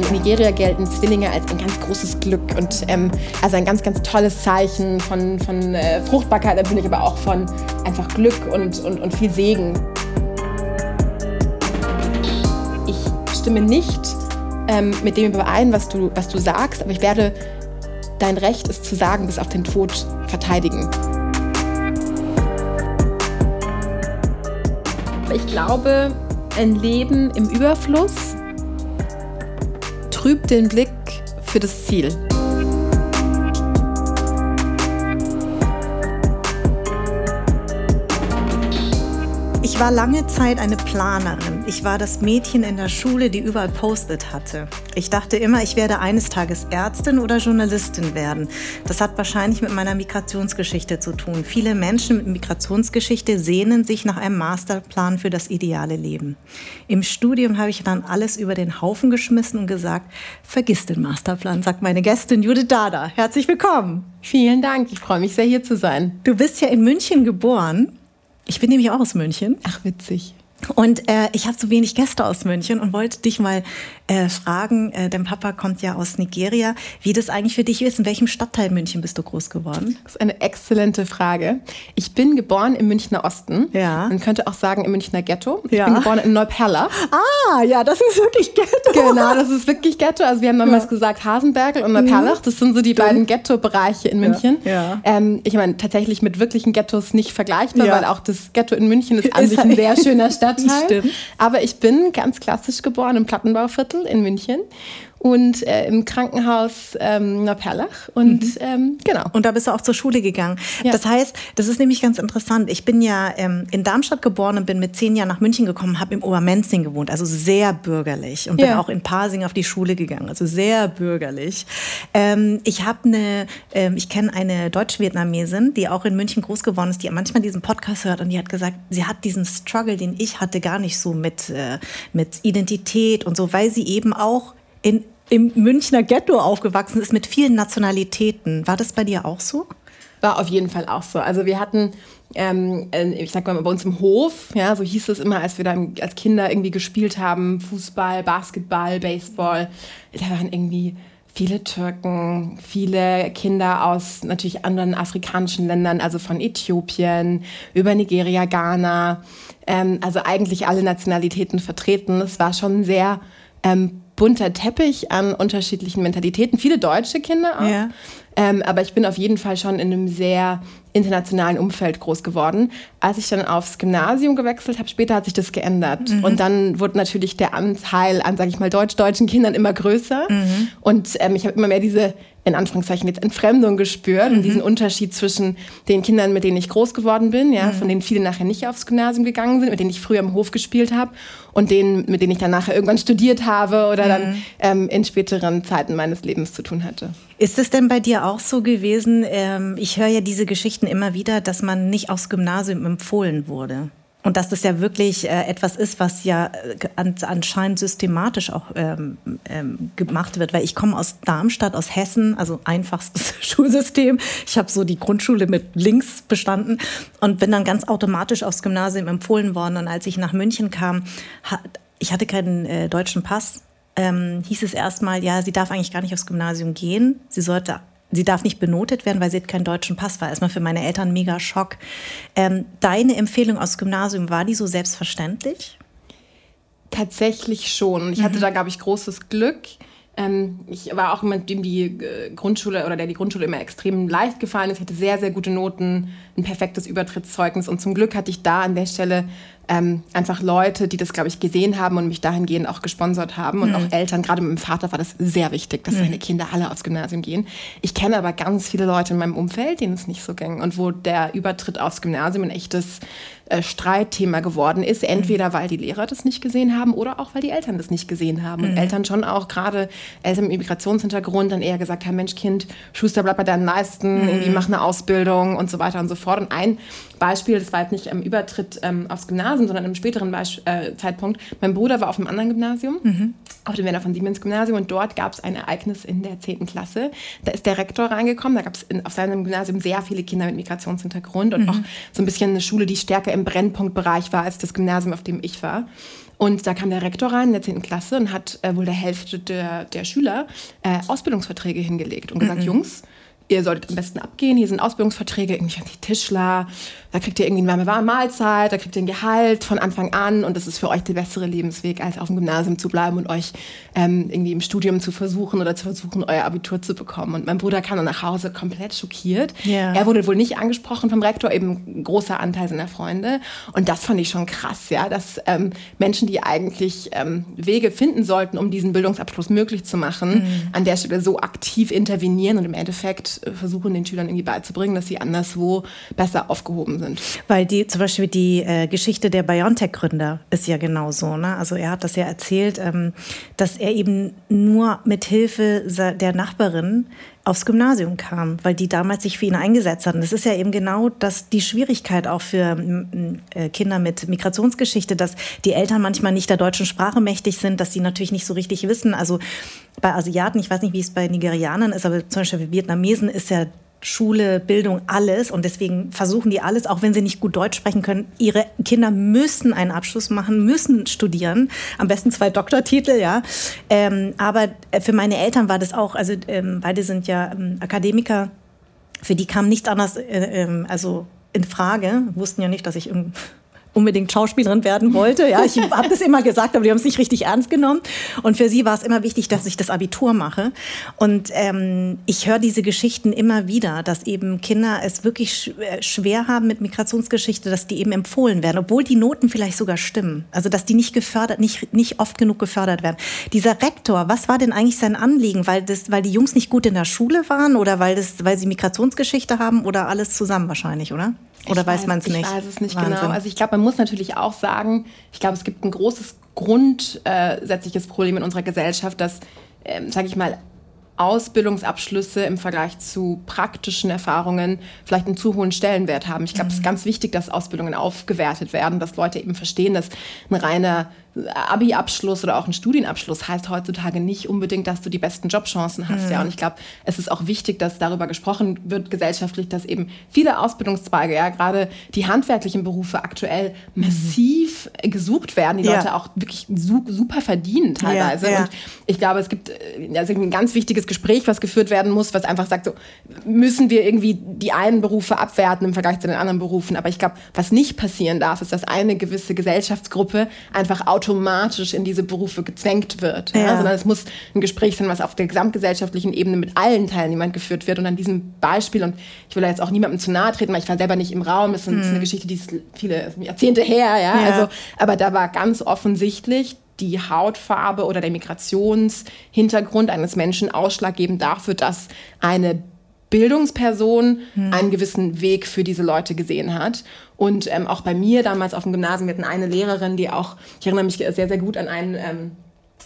In Nigeria gelten Zwillinge als ein ganz großes Glück und ähm, also ein ganz, ganz tolles Zeichen von, von äh, Fruchtbarkeit natürlich, aber auch von einfach Glück und, und, und viel Segen. Ich stimme nicht ähm, mit dem überein, was du, was du sagst, aber ich werde dein Recht, es zu sagen, bis auf den Tod verteidigen. Ich glaube, ein Leben im Überfluss trübt den Blick für das Ziel. Ich war lange Zeit eine Planerin. Ich war das Mädchen in der Schule, die überall Post-it hatte. Ich dachte immer, ich werde eines Tages Ärztin oder Journalistin werden. Das hat wahrscheinlich mit meiner Migrationsgeschichte zu tun. Viele Menschen mit Migrationsgeschichte sehnen sich nach einem Masterplan für das ideale Leben. Im Studium habe ich dann alles über den Haufen geschmissen und gesagt, vergiss den Masterplan, sagt meine Gästin Judith Dada. Herzlich willkommen. Vielen Dank, ich freue mich sehr hier zu sein. Du bist ja in München geboren. Ich bin nämlich auch aus München. Ach, witzig. Und äh, ich habe so wenig Gäste aus München und wollte dich mal äh, fragen, äh, dein Papa kommt ja aus Nigeria, wie das eigentlich für dich ist. In welchem Stadtteil München bist du groß geworden? Das ist eine exzellente Frage. Ich bin geboren im Münchner Osten. Ja. Man könnte auch sagen im Münchner Ghetto. Ich Ja. bin geboren in Neuperlach. Ah, ja, das ist wirklich Ghetto. Genau, das ist wirklich Ghetto. Also wir haben damals gesagt Hasenbergel und Neuperlach. Das sind so die beiden Ghetto-Bereiche in München. ja. Ähm, ich meine, tatsächlich mit wirklichen Ghettos nicht vergleichbar, Ja. weil auch das Ghetto in München ist an Ist sich ein sehr schöner Stadtteil. Stimmt. Aber ich bin ganz klassisch geboren im Plattenbauviertel in München und äh, im Krankenhaus ähm, Neuperlach. Und ähm, genau. Und da bist du auch zur Schule gegangen. Ja. Das heißt, das ist nämlich ganz interessant. Ich bin ja ähm, in Darmstadt geboren und bin mit zehn Jahren nach München gekommen, habe im Obermenzing gewohnt, also sehr bürgerlich. Und bin Ja. auch in Pasing auf die Schule gegangen, also sehr bürgerlich. Ähm, ich habe eine, ähm, ich kenne eine Deutsch-Vietnamesin, die auch in München groß geworden ist, die manchmal diesen Podcast hört und die hat gesagt, sie hat diesen Struggle, den ich hatte, gar nicht so mit, äh, mit Identität und so, weil sie eben auch in, im Münchner Ghetto aufgewachsen ist mit vielen Nationalitäten. War das bei dir auch so? War auf jeden Fall auch so. Also wir hatten, ähm, äh, ich sag mal, bei uns im Hof, ja, so hieß es immer, als wir dann als Kinder irgendwie gespielt haben, Fußball, Basketball, Baseball, da waren irgendwie viele Türken, viele Kinder aus natürlich anderen afrikanischen Ländern, also von Äthiopien über Nigeria, Ghana, ähm, also eigentlich alle Nationalitäten vertreten. Es war schon sehr ähm, bunter Teppich an unterschiedlichen Mentalitäten, viele deutsche Kinder auch. Ja. Ähm, aber ich bin auf jeden Fall schon in einem sehr internationalen Umfeld groß geworden. Als ich dann aufs Gymnasium gewechselt habe, später hat sich das geändert. Und dann wurde natürlich der Anteil an, sage ich mal, deutsch-deutschen Kindern immer größer. Und ähm, ich habe immer mehr diese, in Anführungszeichen, jetzt Entfremdung gespürt und diesen Unterschied zwischen den Kindern, mit denen ich groß geworden bin, ja, von denen viele nachher nicht aufs Gymnasium gegangen sind, mit denen ich früher im Hof gespielt habe und denen, mit denen ich dann nachher irgendwann studiert habe oder dann ähm, in späteren Zeiten meines Lebens zu tun hatte. Ist es denn bei dir auch so gewesen? Ähm, ich höre ja diese Geschichten immer wieder, dass man nicht aufs Gymnasium empfohlen wurde. Und dass das ja wirklich äh, etwas ist, was ja äh, an, anscheinend systematisch auch ähm, ähm, gemacht wird. Weil ich komme aus Darmstadt, aus Hessen, also einfachstes Schulsystem. Ich habe so die Grundschule mit links bestanden und bin dann ganz automatisch aufs Gymnasium empfohlen worden. Und als ich nach München kam, ich hatte keinen äh, deutschen Pass ähm, hieß es erstmal, ja, sie darf eigentlich gar nicht aufs Gymnasium gehen. Sie sollte, sie darf nicht benotet werden, weil sie hat keinen deutschen Pass. War erstmal für meine Eltern ein mega Schock. Ähm, deine Empfehlung aufs Gymnasium, war die so selbstverständlich? Tatsächlich schon. Ich hatte da, glaube ich, großes Glück. Ähm, ich war auch jemand, dem die äh, Grundschule oder der die Grundschule immer extrem leicht gefallen ist. Ich hatte sehr, sehr gute Noten, ein perfektes Übertrittszeugnis und zum Glück hatte ich da an der Stelle ähm, einfach Leute, die das, glaube ich, gesehen haben und mich dahingehend auch gesponsert haben und mhm. auch Eltern. Gerade mit meinem Vater war das sehr wichtig, dass mhm. seine Kinder alle aufs Gymnasium gehen. Ich kenne aber ganz viele Leute in meinem Umfeld, denen es nicht so ging und wo der Übertritt aufs Gymnasium ein echtes äh, Streitthema geworden ist. Entweder weil die Lehrer das nicht gesehen haben oder auch weil die Eltern das nicht gesehen haben. Und mhm. Eltern schon auch, gerade Eltern mit Migrationshintergrund, dann eher gesagt haben, Mensch, Kind, Schuster, bleib bei deinen Leisten, mhm. irgendwie mach eine Ausbildung und so weiter und so fort. Und ein Beispiel, das war jetzt nicht im Übertritt ähm, aufs Gymnasium, sondern im späteren Beisp äh, Zeitpunkt. Mein Bruder war auf einem anderen Gymnasium, mhm. auf dem Werner von Siemens Gymnasium, und dort gab es ein Ereignis in der 10. Klasse. Da ist der Rektor reingekommen, da gab es auf seinem Gymnasium sehr viele Kinder mit Migrationshintergrund und mhm. auch so ein bisschen eine Schule, die stärker im Brennpunktbereich war als das Gymnasium, auf dem ich war. Und da kam der Rektor rein in der 10. Klasse und hat äh, wohl der Hälfte der, der Schüler äh, Ausbildungsverträge hingelegt und gesagt, mhm. Jungs, ihr solltet am besten abgehen. Hier sind Ausbildungsverträge, irgendwie Tischler, da kriegt ihr irgendwie eine warme Mahlzeit, da kriegt ihr ein Gehalt von Anfang an und das ist für euch der bessere Lebensweg, als auf dem Gymnasium zu bleiben und euch ähm, irgendwie im Studium zu versuchen oder zu versuchen, euer Abitur zu bekommen. Und mein Bruder kam dann nach Hause komplett schockiert. Yeah. Er wurde wohl nicht angesprochen vom Rektor, eben ein großer Anteil seiner Freunde. Und das fand ich schon krass, ja, dass ähm, Menschen, die eigentlich ähm, Wege finden sollten, um diesen Bildungsabschluss möglich zu machen, mhm. an der Stelle so aktiv intervenieren und im Endeffekt versuchen, den Schülern irgendwie beizubringen, dass sie anderswo besser aufgehoben sind. Weil die zum Beispiel die äh, Geschichte der BioNTech-Gründer ist ja genauso. Ne? Also er hat das ja erzählt, ähm, dass er eben nur mit Hilfe der Nachbarin aufs Gymnasium kam, weil die damals sich für ihn eingesetzt hatten. Das ist ja eben genau das, die Schwierigkeit auch für äh, Kinder mit Migrationsgeschichte, dass die Eltern manchmal nicht der deutschen Sprache mächtig sind, dass sie natürlich nicht so richtig wissen. Also bei Asiaten, ich weiß nicht, wie es bei Nigerianern ist, aber zum Beispiel Vietnamesen ist ja Schule, Bildung, alles. Und deswegen versuchen die alles, auch wenn sie nicht gut Deutsch sprechen können. Ihre Kinder müssen einen Abschluss machen, müssen studieren. Am besten zwei Doktortitel, ja. Ähm, aber für meine Eltern war das auch, also ähm, beide sind ja ähm, Akademiker. Für die kam nichts anderes, äh, ähm, also in Frage, wussten ja nicht, dass ich unbedingt Schauspielerin werden wollte. Ja, ich habe das immer gesagt, aber die haben es nicht richtig ernst genommen. Und für sie war es immer wichtig, dass ich das Abitur mache. Und ähm, ich höre diese Geschichten immer wieder, dass eben Kinder es wirklich äh, schwer haben mit Migrationsgeschichte, dass die eben empfohlen werden, obwohl die Noten vielleicht sogar stimmen. Also dass die nicht gefördert, nicht, nicht oft genug gefördert werden. Dieser Rektor, was war denn eigentlich sein Anliegen? Weil, das, weil die Jungs nicht gut in der Schule waren oder weil, das, weil sie Migrationsgeschichte haben oder alles zusammen wahrscheinlich, oder? Oder ich weiß man es nicht? Ich weiß es nicht Wahnsinn. genau. Also ich glaube, man muss natürlich auch sagen, ich glaube, es gibt ein großes grundsätzliches Problem in unserer Gesellschaft, dass, ähm, sage ich mal, Ausbildungsabschlüsse im Vergleich zu praktischen Erfahrungen vielleicht einen zu hohen Stellenwert haben. Ich glaube, mhm. es ist ganz wichtig, dass Ausbildungen aufgewertet werden, dass Leute eben verstehen, dass ein reiner Abi-Abschluss oder auch ein Studienabschluss heißt heutzutage nicht unbedingt, dass du die besten Jobchancen hast. Mhm. Ja, und ich glaube, es ist auch wichtig, dass darüber gesprochen wird gesellschaftlich, dass eben viele Ausbildungszweige, ja, gerade die handwerklichen Berufe aktuell mhm. massiv gesucht werden, die ja. Leute auch wirklich su super verdienen teilweise. Ja, ja. Und ich glaube, es gibt also ein ganz wichtiges Gespräch, was geführt werden muss, was einfach sagt, so müssen wir irgendwie die einen Berufe abwerten im Vergleich zu den anderen Berufen. Aber ich glaube, was nicht passieren darf, ist, dass eine gewisse Gesellschaftsgruppe einfach automatisch in diese Berufe gezwängt wird. Ja. Ja, sondern es muss ein Gespräch sein, was auf der gesamtgesellschaftlichen Ebene mit allen Teilnehmern geführt wird. Und an diesem Beispiel, und ich will da jetzt auch niemandem zu nahe treten, weil ich war selber nicht im Raum, das ist eine mhm. Geschichte, die ist viele Jahrzehnte her, ja. Also, aber da war ganz offensichtlich, die Hautfarbe oder der Migrationshintergrund eines Menschen ausschlaggebend dafür, dass eine Bildungsperson hm. einen gewissen Weg für diese Leute gesehen hat. Und ähm, auch bei mir damals auf dem Gymnasium, wir hatten eine Lehrerin, die auch, ich erinnere mich sehr, sehr gut an einen, ähm,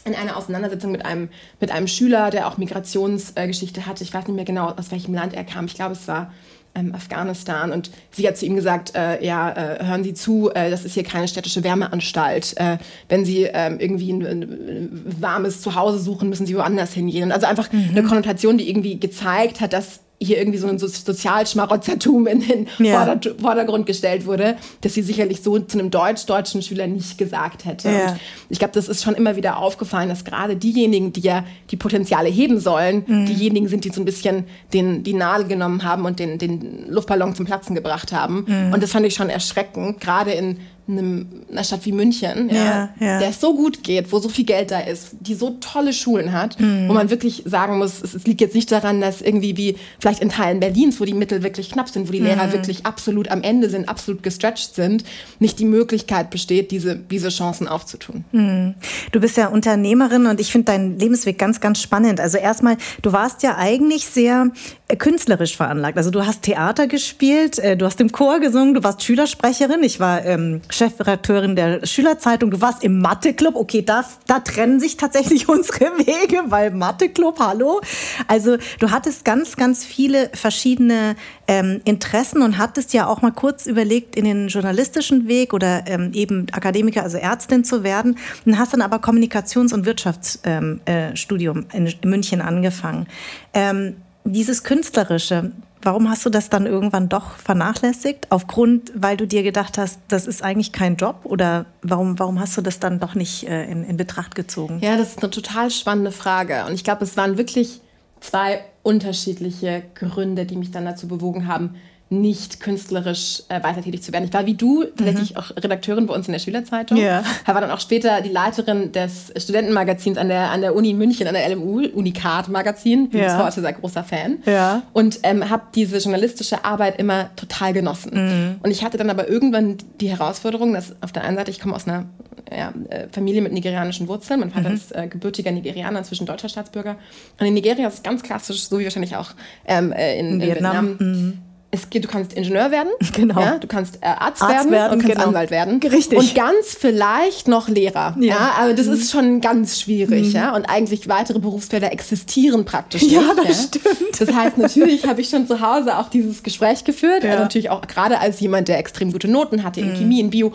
in einer Auseinandersetzung mit einem, mit einem Schüler, der auch Migrationsgeschichte äh, hatte. Ich weiß nicht mehr genau, aus welchem Land er kam. Ich glaube, es war ähm, Afghanistan. Und sie hat zu ihm gesagt, äh, ja, äh, hören Sie zu, äh, das ist hier keine städtische Wärmeanstalt. Äh, wenn Sie ähm, irgendwie ein, ein, warmes Zuhause suchen, müssen Sie woanders hingehen. Also einfach mhm. eine Konnotation, die irgendwie gezeigt hat, dass hier irgendwie so ein Sozialschmarotzertum in den ja. Vordergrund gestellt wurde, dass sie sicherlich so zu einem deutsch-deutschen Schüler nicht gesagt hätte. Ja. ich glaube, das ist schon immer wieder aufgefallen, dass gerade diejenigen, die ja die Potenziale heben sollen, mhm. diejenigen sind, die so ein bisschen den, die Nadel genommen haben und den, den Luftballon zum Platzen gebracht haben. Mhm. Und das fand ich schon erschreckend, gerade in einem, einer Stadt wie München, ja, Ja, ja. der es so gut geht, wo so viel Geld da ist, die so tolle Schulen hat, Mhm. wo man wirklich sagen muss, es, es liegt jetzt nicht daran, dass irgendwie wie vielleicht in Teilen Berlins, wo die Mittel wirklich knapp sind, wo die Mhm. Lehrer wirklich absolut am Ende sind, absolut gestretched sind, nicht die Möglichkeit besteht, diese, diese Chancen aufzutun. Mhm. Du bist ja Unternehmerin und ich finde deinen Lebensweg ganz, ganz spannend. Also erstmal, du warst ja eigentlich sehr künstlerisch veranlagt. Also du hast Theater gespielt, äh, du hast im Chor gesungen, du warst Schülersprecherin, ich war ähm, Chefredakteurin der Schülerzeitung, du warst im Matheclub. Okay, da, da trennen sich tatsächlich unsere Wege, weil Matheclub, hallo. Also du hattest ganz, ganz viele verschiedene ähm, Interessen und hattest ja auch mal kurz überlegt, in den journalistischen Weg oder ähm, eben Akademiker, also Ärztin zu werden. Und hast dann aber Kommunikations- und Wirtschaftsstudium ähm, äh, in München angefangen. Ähm, dieses Künstlerische, warum hast du das dann irgendwann doch vernachlässigt? Aufgrund, weil du dir gedacht hast, das ist eigentlich kein Job? Oder warum, warum hast du das dann doch nicht äh, in, in Betracht gezogen? Ja, das ist eine total spannende Frage. Und ich glaube, es waren wirklich zwei unterschiedliche Gründe, die mich dann dazu bewogen haben, nicht künstlerisch äh, weiter tätig zu werden. Ich war wie du tatsächlich auch Redakteurin bei uns in der Schülerzeitung. Ja. War dann auch später die Leiterin des Studentenmagazins an der, an der Uni München, an der LMU, Unikat Magazin. Bin Ja. bis heute sehr großer Fan. Ja. Und ähm, habe diese journalistische Arbeit immer total genossen. Und ich hatte dann aber irgendwann die Herausforderung, dass auf der einen Seite, ich komme aus einer ja, äh, Familie mit nigerianischen Wurzeln. Mein Vater ist äh, gebürtiger Nigerianer, inzwischen deutscher Staatsbürger. Und in Nigeria ist es ganz klassisch, so wie wahrscheinlich auch ähm, äh, in, in Vietnam. Vietnam. Es geht, du kannst Ingenieur werden, Genau. ja, du kannst äh, Arzt, Arzt werden, werden, und kannst genau. Anwalt werden. Richtig. Und ganz vielleicht noch Lehrer. Ja. Ja. Mhm. aber das ist schon ganz schwierig. Ja? Und eigentlich weitere Berufsfelder existieren praktisch Ja, nicht. das stimmt. Das heißt, natürlich habe ich schon zu Hause auch dieses Gespräch geführt. Ja. Also natürlich auch gerade als jemand, der extrem gute Noten hatte in Chemie, in Bio.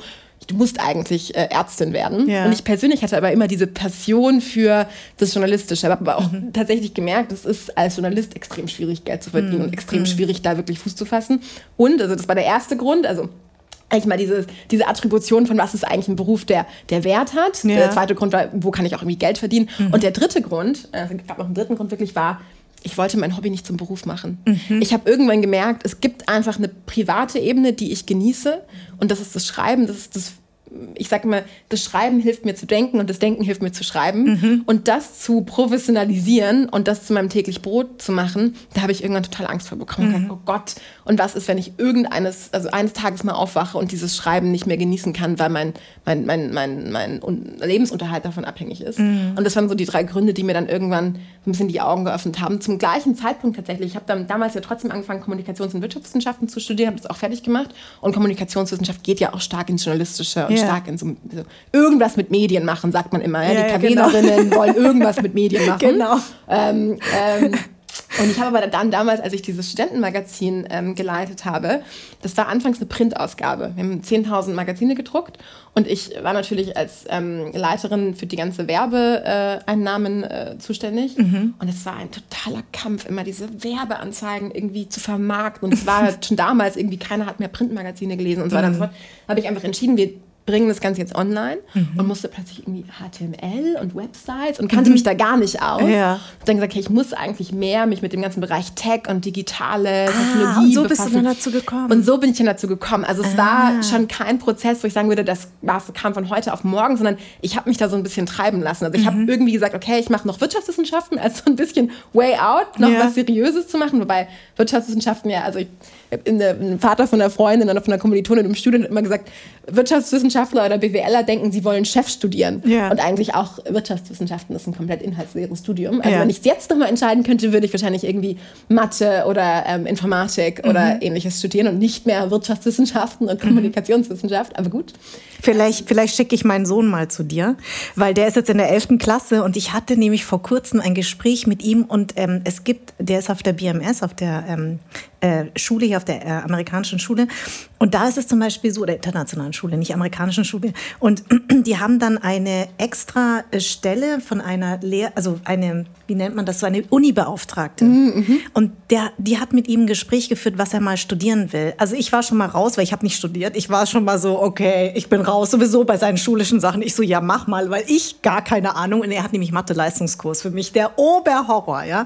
Du musst eigentlich äh, Ärztin werden. Ja. Und ich persönlich hatte aber immer diese Passion für das Journalistische. Ich habe aber auch tatsächlich gemerkt, es ist als Journalist extrem schwierig, Geld zu verdienen und extrem schwierig, da wirklich Fuß zu fassen. Und, also das war der erste Grund, also eigentlich mal diese, diese Attribution von was ist eigentlich ein Beruf, der, der Wert hat. Ja. Der zweite Grund war, wo kann ich auch irgendwie Geld verdienen. Und der dritte Grund, äh, es gab noch einen dritten Grund wirklich, war, ich wollte mein Hobby nicht zum Beruf machen. Ich habe irgendwann gemerkt, es gibt einfach eine private Ebene, die ich genieße. Und das ist das Schreiben, das ist das ich sage immer, das Schreiben hilft mir zu denken und das Denken hilft mir zu schreiben. Und das zu professionalisieren und das zu meinem täglich Brot zu machen, da habe ich irgendwann total Angst vor bekommen. Ich dachte, Oh Gott, und was ist, wenn ich irgendeines, also eines Tages mal aufwache und dieses Schreiben nicht mehr genießen kann, weil mein, mein, mein, mein, mein Un- Lebensunterhalt davon abhängig ist. Und das waren so die drei Gründe, die mir dann irgendwann ein bisschen die Augen geöffnet haben. Zum gleichen Zeitpunkt tatsächlich. Ich habe dann damals ja trotzdem angefangen, Kommunikations- und Wirtschaftswissenschaften zu studieren, habe das auch fertig gemacht. Und Kommunikationswissenschaft geht ja auch stark ins Journalistische und Ja. stark in so, so irgendwas mit Medien machen, sagt man immer. Ja? Ja, die ja, genau. Kavelerinnen wollen irgendwas mit Medien machen. Genau. Ähm, ähm, und ich habe aber dann damals, als ich dieses Studentenmagazin ähm, geleitet habe, das war anfangs eine Printausgabe. Wir haben 10.000 Magazine gedruckt und ich war natürlich als ähm, Leiterin für die ganze Werbeeinnahmen äh, zuständig. Und es war ein totaler Kampf, immer diese Werbeanzeigen irgendwie zu vermarkten. Und es war schon damals irgendwie, keiner hat mehr Printmagazine gelesen und so weiter und so fort. Da habe ich einfach entschieden, wir bringen das Ganze jetzt online und musste plötzlich irgendwie HTML und Websites und kannte mich da gar nicht aus. Ja. Hab dann gesagt, okay, ich muss eigentlich mehr mich mit dem ganzen Bereich Tech und digitale Ah, Technologie und so bist du befassen. dann dazu gekommen. Und so bin ich dann dazu gekommen. Also es Ah. war schon kein Prozess, wo ich sagen würde, das war, kam von heute auf morgen, sondern ich habe mich da so ein bisschen treiben lassen. Also ich habe Mhm. irgendwie gesagt, okay, ich mache noch Wirtschaftswissenschaften, als so ein bisschen way out, noch Ja. was Seriöses zu machen. Wobei Wirtschaftswissenschaften ja, also ich hab in der, ein Vater von einer Freundin und von einer Kommilitonin im Studium hat immer gesagt, Wirtschaftswissenschaftler oder BWLer denken, sie wollen Chef studieren. Ja. Und eigentlich auch Wirtschaftswissenschaften ist ein komplett inhaltsleeres Studium. Also Ja. wenn ich es jetzt nochmal entscheiden könnte, würde ich wahrscheinlich irgendwie Mathe oder ähm, Informatik oder Mhm. ähnliches studieren und nicht mehr Wirtschaftswissenschaften und Kommunikationswissenschaft. Aber gut. Vielleicht, vielleicht schicke ich meinen Sohn mal zu dir, weil der ist jetzt in der 11. Klasse und ich hatte nämlich vor kurzem ein Gespräch mit ihm und ähm, es gibt, der ist auf der BMS, auf der ähm, äh, Schule hier, auf der äh, amerikanischen Schule und da ist es zum Beispiel so, oder internationalen Schule, nicht amerikanischen Schule und die haben dann eine extra äh, Stelle von einer Lehr, also eine, wie nennt man das, so eine Uni-Beauftragte und der, die hat mit ihm ein Gespräch geführt, was er mal studieren will. Also ich war schon mal raus, weil ich habe nicht studiert, ich war schon mal so, okay, ich bin raus, sowieso bei seinen schulischen Sachen. Ich so, ja, mach mal, weil ich gar keine Ahnung. Und er hat nämlich Mathe-Leistungskurs für mich, der Oberhorror, ja.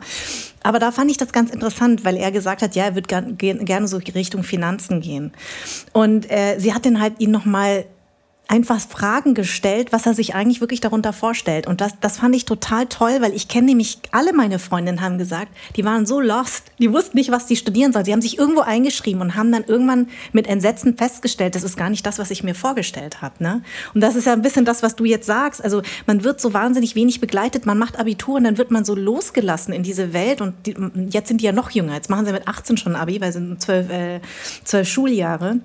Aber da fand ich das ganz interessant, weil er gesagt hat, ja, er ge- gerne so Richtung Finanzen gehen. Und äh, sie hat dann halt ihn nochmal einfach Fragen gestellt, was er sich eigentlich wirklich darunter vorstellt. Und das, das fand ich total toll, weil ich kenne nämlich, alle meine Freundinnen haben gesagt, die waren so lost, die wussten nicht, was sie studieren sollen. Sie haben sich irgendwo eingeschrieben und haben dann irgendwann mit Entsetzen festgestellt, das ist gar nicht das, was ich mir vorgestellt habe. Ne? Und das ist ja ein bisschen das, was du jetzt sagst. Also man wird so wahnsinnig wenig begleitet, man macht Abitur und dann wird man so losgelassen in diese Welt. Und die, jetzt sind die ja noch jünger, jetzt machen sie mit 18 schon Abi, weil sie zwölf, äh, zwölf Schuljahre.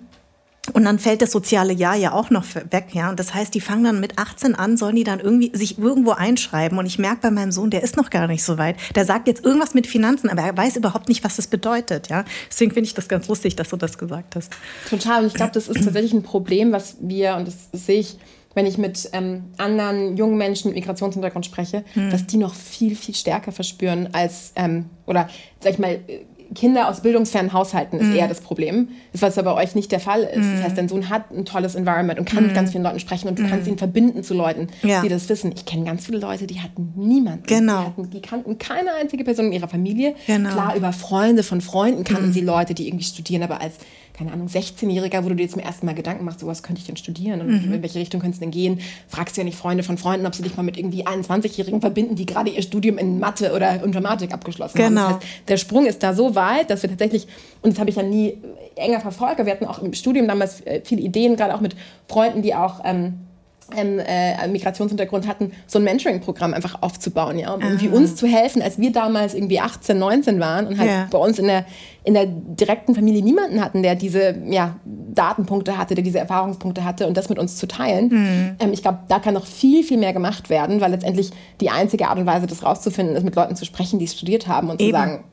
Und dann fällt das soziale Jahr ja auch noch weg, ja. Und das heißt, die fangen dann mit 18 an, sollen die dann irgendwie sich irgendwo einschreiben. Und ich merke bei meinem Sohn, der ist noch gar nicht so weit. Der sagt jetzt irgendwas mit Finanzen, aber er weiß überhaupt nicht, was das bedeutet, ja. Deswegen finde ich das ganz lustig, dass du das gesagt hast. Total. Und ich glaube, das ist tatsächlich ein Problem, was wir, und das sehe ich, wenn ich mit ähm, anderen jungen Menschen mit Migrationshintergrund spreche, hm. dass die noch viel, viel stärker verspüren als, ähm, oder sag ich mal, Kinder aus bildungsfernen Haushalten ist mm. eher das Problem. Das, was aber bei euch nicht der Fall ist. Mm. Das heißt, dein Sohn hat ein tolles Environment und kann mit ganz vielen Leuten sprechen und du kannst ihn verbinden zu Leuten, ja. die das wissen. Ich kenne ganz viele Leute, die hatten niemanden. Genau. Die, hatten, die, kannten keine einzige Person in ihrer Familie. Genau. Klar, über Freunde von Freunden kannten sie Leute, die irgendwie studieren, aber als keine Ahnung, 16-Jähriger, wo du dir jetzt zum ersten Mal Gedanken machst, so was könnte ich denn studieren und mhm. in welche Richtung könnte es denn gehen, fragst du ja nicht Freunde von Freunden, ob sie dich mal mit irgendwie 21-Jährigen verbinden, die gerade ihr Studium in Mathe oder Informatik abgeschlossen genau. haben. Das heißt, der Sprung ist da so weit, dass wir tatsächlich, und das habe ich ja nie enger verfolgt, wir hatten auch im Studium damals äh, viele Ideen, gerade auch mit Freunden, die auch ähm, ähm, äh, Migrationshintergrund hatten, so ein Mentoring-Programm einfach aufzubauen, ja, um irgendwie uns zu helfen, als wir damals irgendwie 18, 19 waren und halt ja. bei uns in der, in der direkten Familie niemanden hatten, der diese ja, Datenpunkte hatte, der diese Erfahrungspunkte hatte und das mit uns zu teilen. Mhm. Ähm, ich glaube, da kann noch viel, viel mehr gemacht werden, weil letztendlich die einzige Art und Weise, das rauszufinden, ist, mit Leuten zu sprechen, die es studiert haben und Eben. zu sagen,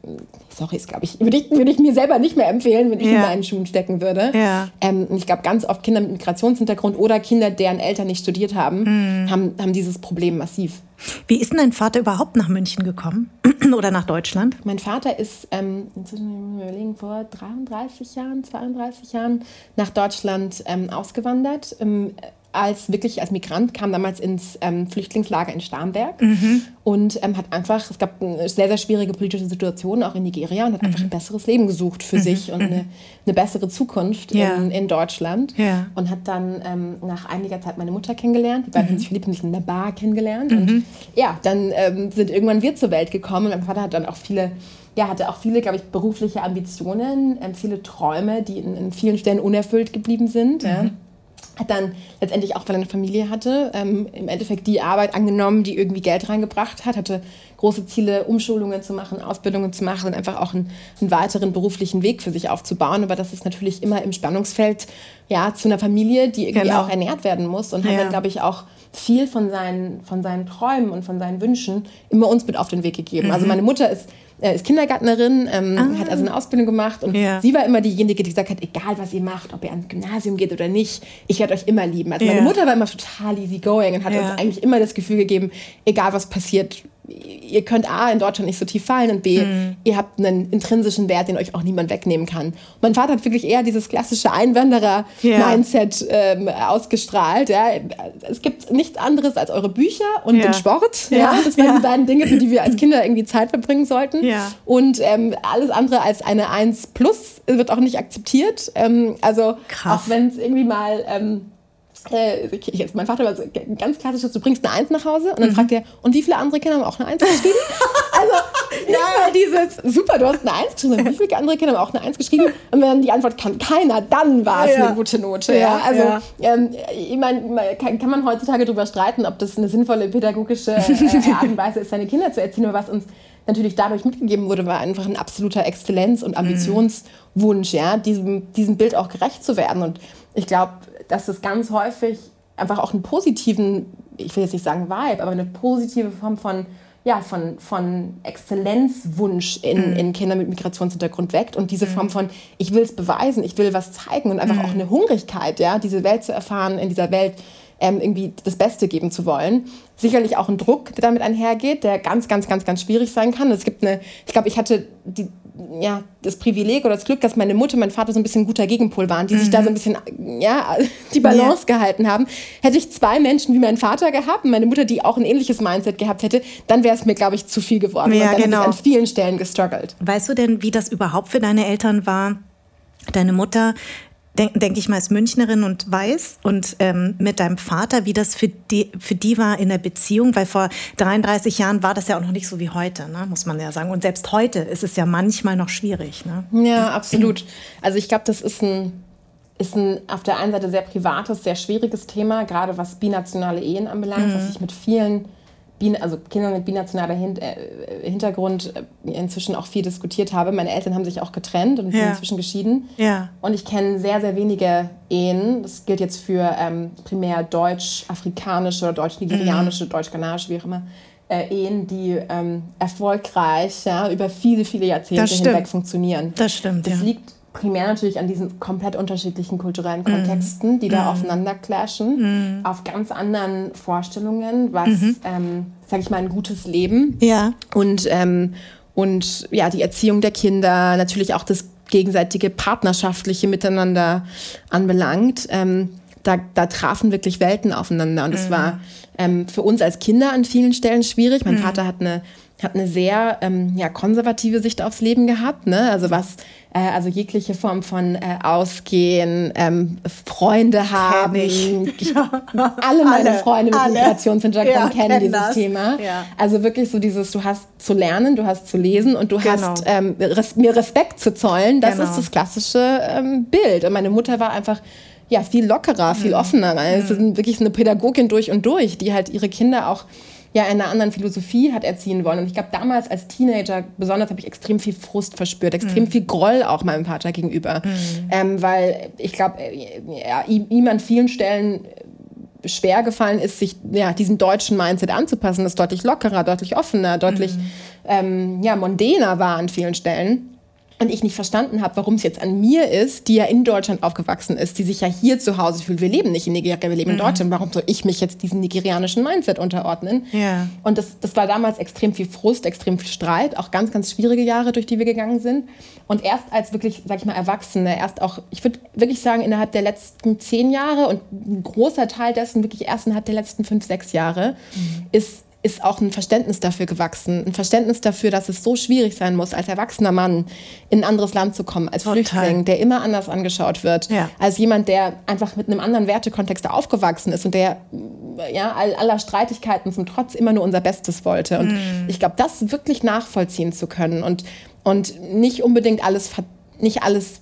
sorry, das glaube ich, würde ich, würd ich mir selber nicht mehr empfehlen, wenn ich ja. in meinen Schuhen stecken würde. Ja. Ähm, und ich glaube, ganz oft Kinder mit Migrationshintergrund oder Kinder, deren Eltern nicht studiert haben, mhm. haben, haben dieses Problem massiv. Wie ist denn dein Vater überhaupt nach München gekommen oder nach Deutschland? Mein Vater ist ähm, inzwischen überlegen, vor 33 Jahren, 32 Jahren nach Deutschland ähm, ausgewandert. Ähm, als wirklich als Migrant, kam damals ins ähm, Flüchtlingslager in Starnberg mhm. und ähm, hat einfach, es gab eine sehr, sehr schwierige politische Situation auch in Nigeria und hat mhm. einfach ein besseres Leben gesucht für mhm. sich und eine, eine, bessere Zukunft ja. in, in, Deutschland ja. und hat dann ähm, nach einiger Zeit meine Mutter kennengelernt. Die beiden haben sich verliebt und sich in der Bar kennengelernt und mhm. ja, dann ähm, sind irgendwann wir zur Welt gekommen und mein Vater hat dann auch viele ja, hatte auch viele, glaube ich, berufliche Ambitionen, ähm, viele Träume, die in, in, vielen Stellen unerfüllt geblieben sind. Ja. Hat dann letztendlich auch, weil er eine Familie hatte, ähm, im Endeffekt die Arbeit angenommen, die irgendwie Geld reingebracht hat, hatte große Ziele, Umschulungen zu machen, Ausbildungen zu machen und einfach auch einen, einen, weiteren beruflichen Weg für sich aufzubauen. Aber das ist natürlich immer im Spannungsfeld ja, zu einer Familie, die irgendwie genau. auch ernährt werden muss und ja. hat dann, glaube ich, auch viel von seinen, von seinen Träumen und von seinen Wünschen immer uns mit auf den Weg gegeben. Also mhm. Also meine Mutter ist äh, ist Kindergärtnerin, ähm, ah. hat also eine Ausbildung gemacht und ja. sie war immer diejenige, die gesagt hat, egal was ihr macht, ob ihr ans Gymnasium geht oder nicht, ich werde euch immer lieben. Also meine Mutter war immer total easy going und hat uns eigentlich immer das Gefühl gegeben, egal was passiert, ihr könnt A, in Deutschland nicht so tief fallen und B, mhm. ihr habt einen intrinsischen Wert, den euch auch niemand wegnehmen kann. mein Vater hat wirklich eher dieses klassische Einwanderer-Mindset ja. ähm, ausgestrahlt. Ja. Es gibt nichts anderes als eure Bücher und ja. den Sport. Ja. Das waren die beiden Dinge, für die wir als Kinder irgendwie Zeit verbringen sollten. Und ähm, alles andere als eine 1 plus wird auch nicht akzeptiert. Ähm, also Krass. auch wenn es irgendwie mal ähm, äh, jetzt mein Vater war so ganz klassisch, du bringst eine Eins nach Hause und dann mhm. fragt er, und wie viele andere Kinder haben auch eine Eins geschrieben? also nicht mal dieses, super, du hast eine Eins geschrieben, wie viele andere Kinder haben auch eine Eins geschrieben? Und wenn die Antwort kann keiner, dann war es ja. eine gute Note. Ja, ja. Also ja. Ähm, ich meine, kann, kann, man heutzutage darüber streiten, ob das eine sinnvolle pädagogische äh, Art und Weise ist, seine Kinder zu erziehen, aber was uns natürlich dadurch mitgegeben wurde, war einfach ein absoluter Exzellenz- und mhm. Ambitionswunsch, ja, diesem, diesem Bild auch gerecht zu werden. Und ich glaube, dass es ganz häufig einfach auch einen positiven, ich will jetzt nicht sagen Vibe, aber eine positive Form von, ja, von, von Exzellenzwunsch in, mhm. in Kindern mit Migrationshintergrund weckt und diese mhm. Form von, ich will es beweisen, ich will was zeigen und einfach mhm. auch eine Hungrigkeit, ja, diese Welt zu erfahren, in dieser Welt ähm, irgendwie das Beste geben zu wollen. Sicherlich auch ein Druck, der damit einhergeht, der ganz, ganz, ganz, ganz schwierig sein kann. Es gibt eine, ich glaube, ich hatte die, ja, das Privileg oder das Glück, dass meine Mutter und mein Vater so ein bisschen ein guter Gegenpol waren, die mhm. sich da so ein bisschen ja, die Balance ja. gehalten haben. Hätte ich zwei Menschen wie mein Vater gehabt und meine Mutter, die auch ein ähnliches Mindset gehabt hätte, dann wäre es mir, glaube ich, zu viel geworden. Ja, und dann genau. hätte ich an vielen Stellen gestruggelt. Weißt du denn, wie das überhaupt für deine Eltern war? Deine Mutter denke denk ich mal, ist Münchnerin und weiß und ähm, mit deinem Vater, wie das für die, für die war in der Beziehung, weil vor 33 Jahren war das ja auch noch nicht so wie heute, ne, muss man ja sagen. Und selbst heute ist es ja manchmal noch schwierig. Ne? Ja, absolut. Also ich glaube, das ist ein, ist ein auf der einen Seite sehr privates, sehr schwieriges Thema, gerade was binationale Ehen anbelangt, mhm. was ich mit vielen also Kinder mit binationaler äh, Hintergrund äh, inzwischen auch viel diskutiert habe. Meine Eltern haben sich auch getrennt und sind ja. inzwischen geschieden. Ja. Und ich kenne sehr, sehr wenige Ehen. Das gilt jetzt für ähm, primär deutsch-afrikanische, deutsch-nigerianische, mhm. deutsch-kanadische, wie auch immer. Äh, Ehen, die ähm, erfolgreich ja, über viele, viele Jahrzehnte hinweg funktionieren. Das stimmt. Das ja. liegt primär natürlich an diesen komplett unterschiedlichen kulturellen mhm. Kontexten, die da mm. aufeinander clashen, mm. auf ganz anderen Vorstellungen, was, mhm. ähm, sag ich mal, ein gutes Leben ja. und, ähm, und ja, die Erziehung der Kinder, natürlich auch das gegenseitige partnerschaftliche Miteinander anbelangt. Ähm, da, da trafen wirklich Welten aufeinander und es mhm. war ähm, für uns als Kinder an vielen Stellen schwierig. Mein mhm. Vater hat eine hat eine sehr ähm, ja, konservative Sicht aufs Leben gehabt. Ne? Also was, äh, also jegliche Form von äh, Ausgehen, ähm, Freunde haben. Ich. Ich, alle meine alle, Freunde mit Migrationshintergrund ja, kennen dieses das. Thema. Ja. Also wirklich so dieses, du hast zu lernen, du hast zu lesen und du genau. hast ähm, res mir Respekt zu zollen. Das genau. ist das klassische ähm, Bild. Und meine Mutter war einfach ja, viel lockerer, viel mhm. offener. Also mhm. wirklich so eine Pädagogin durch und durch, die halt ihre Kinder auch ja in einer anderen Philosophie hat erziehen wollen. Und ich glaube, damals als Teenager besonders habe ich extrem viel Frust verspürt, extrem mhm. viel Groll auch meinem Vater gegenüber. Mhm. Ähm, weil ich glaube, äh, ja, ihm, ihm an vielen Stellen schwer gefallen ist, sich ja, diesem deutschen Mindset anzupassen, das deutlich lockerer, deutlich offener, deutlich mhm. ähm, ja, mondäner war an vielen Stellen und ich nicht verstanden habe, warum es jetzt an mir ist, die ja in Deutschland aufgewachsen ist, die sich ja hier zu Hause fühlt. Wir leben nicht in Nigeria, wir leben mhm. in Deutschland. Warum soll ich mich jetzt diesem nigerianischen Mindset unterordnen? Ja. Und das, das war damals extrem viel Frust, extrem viel Streit, auch ganz, ganz schwierige Jahre, durch die wir gegangen sind. Und erst als wirklich, sag ich mal, Erwachsene, erst auch, ich würde wirklich sagen, innerhalb der letzten zehn Jahre und ein großer Teil dessen wirklich erst innerhalb der letzten fünf, sechs Jahre, mhm. ist ist auch ein Verständnis dafür gewachsen. Ein Verständnis dafür, dass es so schwierig sein muss, als erwachsener Mann in ein anderes Land zu kommen, als Total. Flüchtling, der immer anders angeschaut wird, ja. als jemand, der einfach mit einem anderen Wertekontext aufgewachsen ist und der ja, all, aller Streitigkeiten zum Trotz immer nur unser Bestes wollte. Und mm. ich glaube, das wirklich nachvollziehen zu können und, und nicht unbedingt alles, nicht alles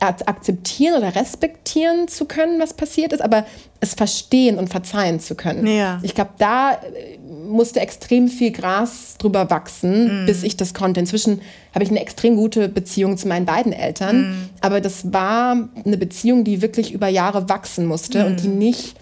akzeptieren oder respektieren zu können, was passiert ist, aber es verstehen und verzeihen zu können. Ja. Ich glaube, da äh, musste extrem viel Gras drüber wachsen, mm. bis ich das konnte. Inzwischen habe ich eine extrem gute Beziehung zu meinen beiden Eltern, mm. aber das war eine Beziehung, die wirklich über Jahre wachsen musste mm. und die nicht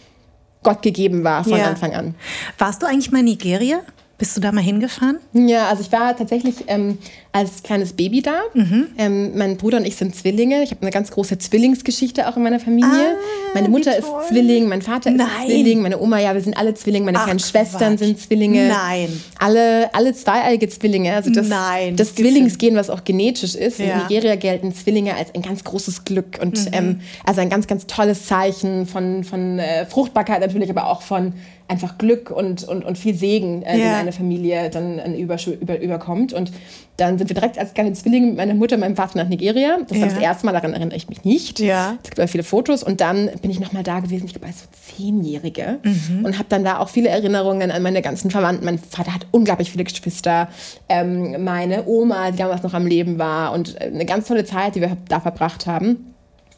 Gott gegeben war von ja. Anfang an. Warst du eigentlich mal in Nigeria? Bist du da mal hingefahren? Ja, also ich war tatsächlich ähm, als kleines Baby da. Mhm. Ähm, mein Bruder und ich sind Zwillinge. Ich habe eine ganz große Zwillingsgeschichte auch in meiner Familie. Ah, meine Mutter ist Zwilling, mein Vater Nein. ist Zwilling, meine Oma, ja, wir sind alle Zwillinge, meine Ach, kleinen Schwestern Quatsch. sind Zwillinge. Nein. Alle, alle zweieiige Zwillinge. Also das, Nein, das, Zwillingsgehen, was auch genetisch ist. Ja. In Nigeria gelten Zwillinge als ein ganz großes Glück und mhm. ähm, also ein ganz, ganz tolles Zeichen von, von äh, Fruchtbarkeit natürlich, aber auch von einfach Glück und, und, und viel Segen, äh, ja. den eine Familie dann äh, über, über, überkommt. Und dann sind wir direkt als kleine Zwillinge mit meiner Mutter und meinem Vater nach Nigeria. Das ja. war das erste Mal, daran erinnere ich mich nicht. Ja. Es gibt aber viele Fotos. Und dann bin ich nochmal da gewesen, ich glaube als so Zehnjährige. Mhm. Und habe dann da auch viele Erinnerungen an meine ganzen Verwandten. Mein Vater hat unglaublich viele Geschwister. Ähm, meine Oma, die damals noch am Leben war. Und äh, eine ganz tolle Zeit, die wir da verbracht haben.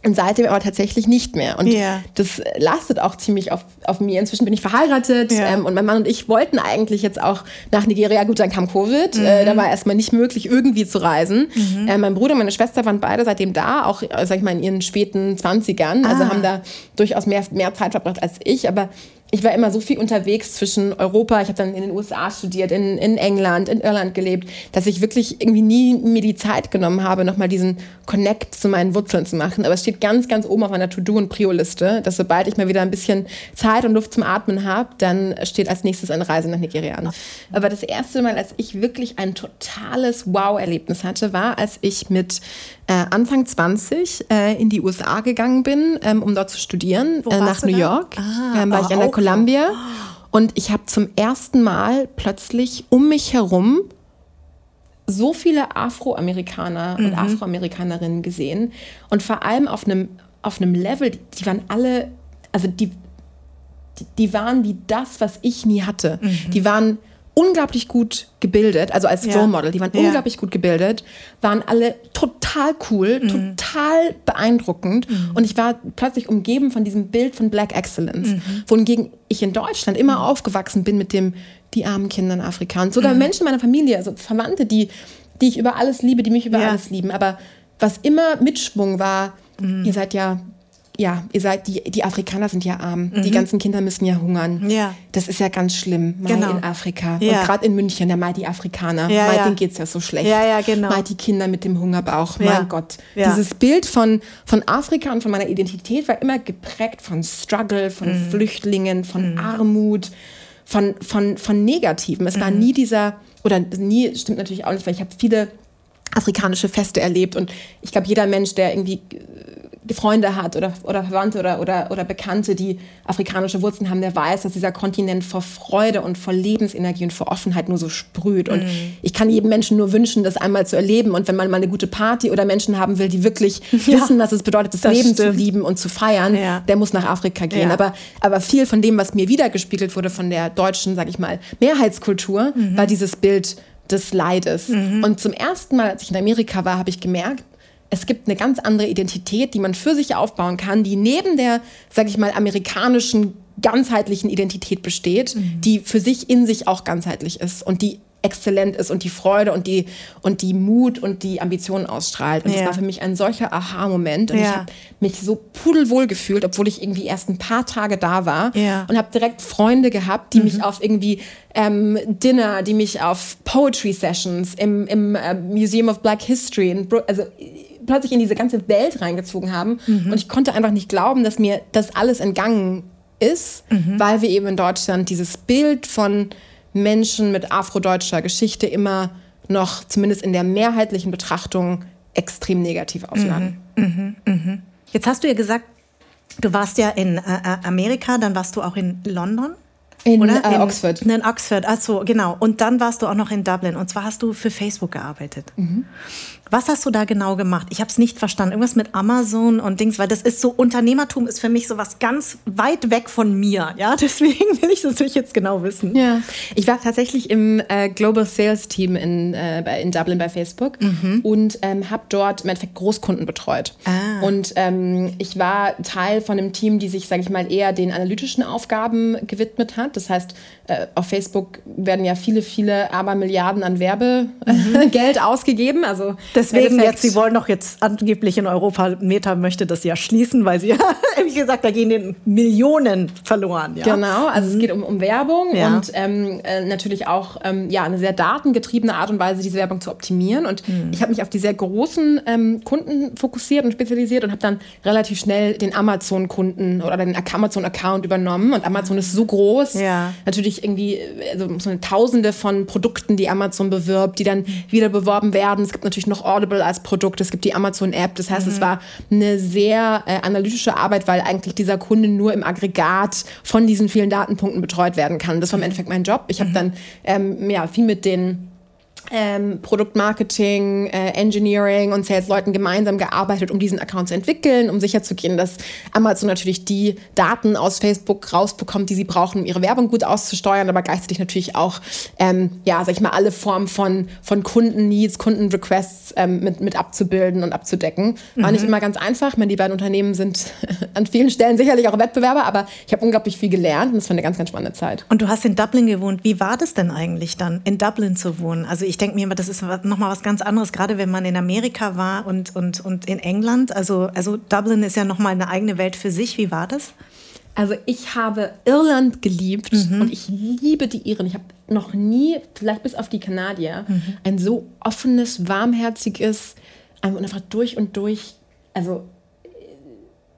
Und seitdem aber tatsächlich nicht mehr. Und ja. das lastet auch ziemlich auf, auf mir. Inzwischen bin ich verheiratet ja. ähm, und mein Mann und ich wollten eigentlich jetzt auch nach Nigeria. Gut, dann kam Covid. Mhm. Äh, da war erstmal nicht möglich, irgendwie zu reisen. Mhm. Äh, mein Bruder und meine Schwester waren beide seitdem da, auch, äh, sag ich mal, in ihren späten 20ern. Also ah. haben da durchaus mehr, mehr Zeit verbracht als ich. Aber ich war immer so viel unterwegs zwischen Europa, ich habe dann in den USA studiert, in, in England, in Irland gelebt, dass ich wirklich irgendwie nie mir die Zeit genommen habe, nochmal diesen Connect zu meinen Wurzeln zu machen. Aber es steht ganz, ganz oben auf meiner To-Do- und Prio-Liste, dass sobald ich mal wieder ein bisschen Zeit und Luft zum Atmen habe, dann steht als nächstes eine Reise nach Nigeria an. Aber das erste Mal, als ich wirklich ein totales Wow-Erlebnis hatte, war, als ich mit äh, Anfang 20 äh, in die USA gegangen bin, ähm, um dort zu studieren, äh, nach New York. Ah, ähm, war ich an der Columbia. Und ich habe zum ersten Mal plötzlich um mich herum so viele Afroamerikaner und Afroamerikanerinnen gesehen und vor allem auf einem auf einem Level, die waren alle, also die, die waren wie das, was ich nie hatte. Die waren unglaublich gut gebildet, also als Ja. Role Model, die waren Ja. unglaublich gut gebildet, waren alle total cool, total beeindruckend. Und ich war plötzlich umgeben von diesem Bild von Black Excellence, wohingegen ich in Deutschland immer aufgewachsen bin mit dem, die armen Kinder in Afrika. Und sogar Menschen in meiner Familie, also Verwandte, die, die ich über alles liebe, die mich über Ja. alles lieben, aber was immer Mitschwung war, ihr seid ja ja, ihr seid, die, die Afrikaner sind ja arm. Die ganzen Kinder müssen ja hungern. Mhm. Ja. Das ist ja ganz schlimm. Mal Genau. in Afrika. Ja. Und gerade in München, ja, mal die Afrikaner. Ja, mal ja. denen geht's ja so schlecht. Ja, ja, genau. Mal die Kinder mit dem Hungerbauch. Ja. Mein Gott. Ja. Dieses Bild von, von Afrika und von meiner Identität war immer geprägt von Struggle, von Mhm. Flüchtlingen, von Armut, von, von, von Negativem. Es war Mhm. nie dieser, oder nie, stimmt natürlich auch nicht, weil ich habe viele afrikanische Feste erlebt und ich glaube, jeder Mensch, der irgendwie äh, Freunde hat oder, oder Verwandte oder, oder, oder Bekannte, die afrikanische Wurzeln haben, der weiß, dass dieser Kontinent vor Freude und vor Lebensenergie und vor Offenheit nur so sprüht. Und ich kann jedem Menschen nur wünschen, das einmal zu erleben. Und wenn man mal eine gute Party oder Menschen haben will, die wirklich wissen, was es bedeutet, das, das Leben zu stimmt. lieben und zu feiern, Ja. der muss nach Afrika gehen. Ja. Aber, aber viel von dem, was mir wiedergespiegelt wurde von der deutschen, sag ich mal, Mehrheitskultur, war dieses Bild des Leides. Und zum ersten Mal, als ich in Amerika war, habe ich gemerkt, es gibt eine ganz andere Identität, die man für sich aufbauen kann, die neben der, sag ich mal, amerikanischen ganzheitlichen Identität besteht, die für sich in sich auch ganzheitlich ist und die exzellent ist und die Freude und die, und die Mut und die Ambitionen ausstrahlt. Und das Ja. war für mich ein solcher Aha-Moment. Und ich Ja. habe mich so pudelwohl gefühlt, obwohl ich irgendwie erst ein paar Tage da war. Ja. Und habe direkt Freunde gehabt, die mich auf irgendwie ähm, Dinner, die mich auf Poetry Sessions im, im äh, Museum of Black History, in Bro also plötzlich in diese ganze Welt reingezogen haben. Und ich konnte einfach nicht glauben, dass mir das alles entgangen ist, weil wir eben in Deutschland dieses Bild von Menschen mit afrodeutscher Geschichte immer noch, zumindest in der mehrheitlichen Betrachtung, extrem negativ aufladen. Jetzt hast du ja gesagt, du warst ja in äh, äh, Amerika, dann warst du auch in London. In, oder? äh, Oxford. In Oxford, ach so, genau. Und dann warst du auch noch in Dublin. Und zwar hast du für Facebook gearbeitet. Mhm. Was hast du da genau gemacht? Ich habe es nicht verstanden. Irgendwas mit Amazon und Dings, weil das ist so, Unternehmertum ist für mich so was ganz weit weg von mir. Ja, deswegen will ich das natürlich jetzt genau wissen. Ja, ich war tatsächlich im äh, Global Sales Team in, äh, in Dublin bei Facebook und ähm, habe dort im Endeffekt Großkunden betreut. Ah. Und ähm, ich war Teil von einem Team, die sich, sage ich mal, eher den analytischen Aufgaben gewidmet hat. Das heißt, äh, auf Facebook werden ja viele, viele Abermilliarden an Werbegeld ausgegeben. Also Deswegen jetzt, sie wollen doch jetzt angeblich in Europa, Meta möchte das ja schließen, weil sie, wie gesagt, da gehen den Millionen verloren. Ja? Genau, also es geht um, um Werbung Ja. und ähm, äh, natürlich auch ähm, ja, eine sehr datengetriebene Art und Weise, diese Werbung zu optimieren. Und ich habe mich auf die sehr großen ähm, Kunden fokussiert und spezialisiert und habe dann relativ schnell den Amazon-Kunden oder den Amazon-Account übernommen. Und Amazon ist so groß, Ja. natürlich irgendwie also so eine Tausende von Produkten, die Amazon bewirbt, die dann wieder beworben werden. Es gibt natürlich noch Audible als Produkt, es gibt die Amazon-App. Das heißt, es war eine sehr äh, analytische Arbeit, weil eigentlich dieser Kunde nur im Aggregat von diesen vielen Datenpunkten betreut werden kann. Das war im Endeffekt mein Job. Ich habe dann ähm, ja, viel mit den ähm, Produktmarketing, äh, Engineering und Sales-Leuten gemeinsam gearbeitet, um diesen Account zu entwickeln, um sicherzugehen, dass Amazon natürlich die Daten aus Facebook rausbekommt, die sie brauchen, um ihre Werbung gut auszusteuern, aber gleichzeitig natürlich auch, ähm, ja, sag ich mal, alle Formen von, von Kunden-Needs, Kunden-Requests ähm, mit, mit abzubilden und abzudecken. War nicht immer ganz einfach. Ich meine, die beiden Unternehmen sind an vielen Stellen sicherlich auch Wettbewerber, aber ich habe unglaublich viel gelernt und es war eine ganz, ganz spannende Zeit. Und du hast in Dublin gewohnt. Wie war das denn eigentlich dann, in Dublin zu wohnen? Also ich denke mir immer, das ist nochmal was ganz anderes, gerade wenn man in Amerika war und, und, und in England. Also, also Dublin ist ja nochmal eine eigene Welt für sich. Wie war das? Also ich habe Irland geliebt und ich liebe die Iren. Ich habe noch nie, vielleicht bis auf die Kanadier, ein so offenes, warmherziges, einfach durch und durch, also äh,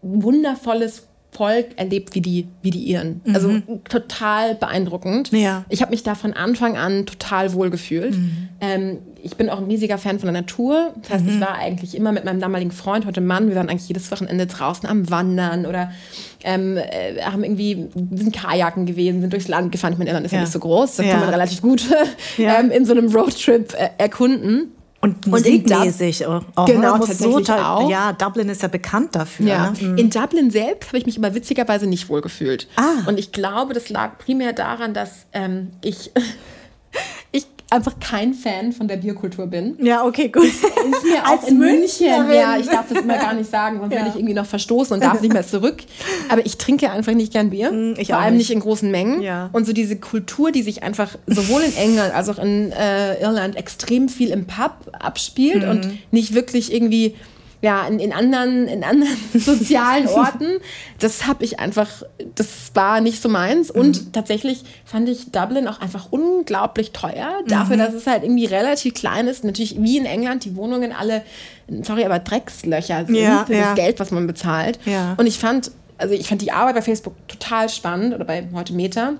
wundervolles Volk erlebt wie die, wie die Iren. Also total beeindruckend. Ja. Ich habe mich da von Anfang an total wohl gefühlt. Ähm, ich bin auch ein riesiger Fan von der Natur. Das heißt, mhm. ich war eigentlich immer mit meinem damaligen Freund, heute Mann, wir waren eigentlich jedes Wochenende draußen am Wandern oder ähm, äh, haben irgendwie, sind Kajaken gewesen, sind durchs Land gefahren. Ich meine, Irland ist ja, ja nicht so groß, da ja. kann man relativ gut ähm, in so einem Roadtrip äh, erkunden. Und musikmäßig auch. Genau, tatsächlich so auch. Ja, Dublin ist ja bekannt dafür. Ja. Ne? Mhm. In Dublin selbst habe ich mich immer witzigerweise nicht wohl gefühlt. Ah. Und ich glaube, das lag primär daran, dass ähm, ich einfach kein Fan von der Bierkultur bin. Ja, okay, gut. Ist, mir auch Als in München, ja, ich darf das immer gar nicht sagen, sonst ja. werde ich irgendwie noch verstoßen und darf nicht mehr zurück. Aber ich trinke einfach nicht gern Bier, hm, ich vor allem nicht. nicht. in großen Mengen. Ja. Und so diese Kultur, die sich einfach sowohl in England als auch in äh, Irland extrem viel im Pub abspielt mhm. und nicht wirklich irgendwie ja, in, in, anderen, in anderen sozialen Orten. Das habe ich einfach, das war nicht so meins. Und mhm. tatsächlich fand ich Dublin auch einfach unglaublich teuer. Dafür, mhm. dass es halt irgendwie relativ klein ist. Natürlich wie in England die Wohnungen alle, sorry, aber Dreckslöcher sind ja, für ja. das Geld, was man bezahlt. Ja. Und ich fand, also ich fand die Arbeit bei Facebook total spannend oder bei heute Meta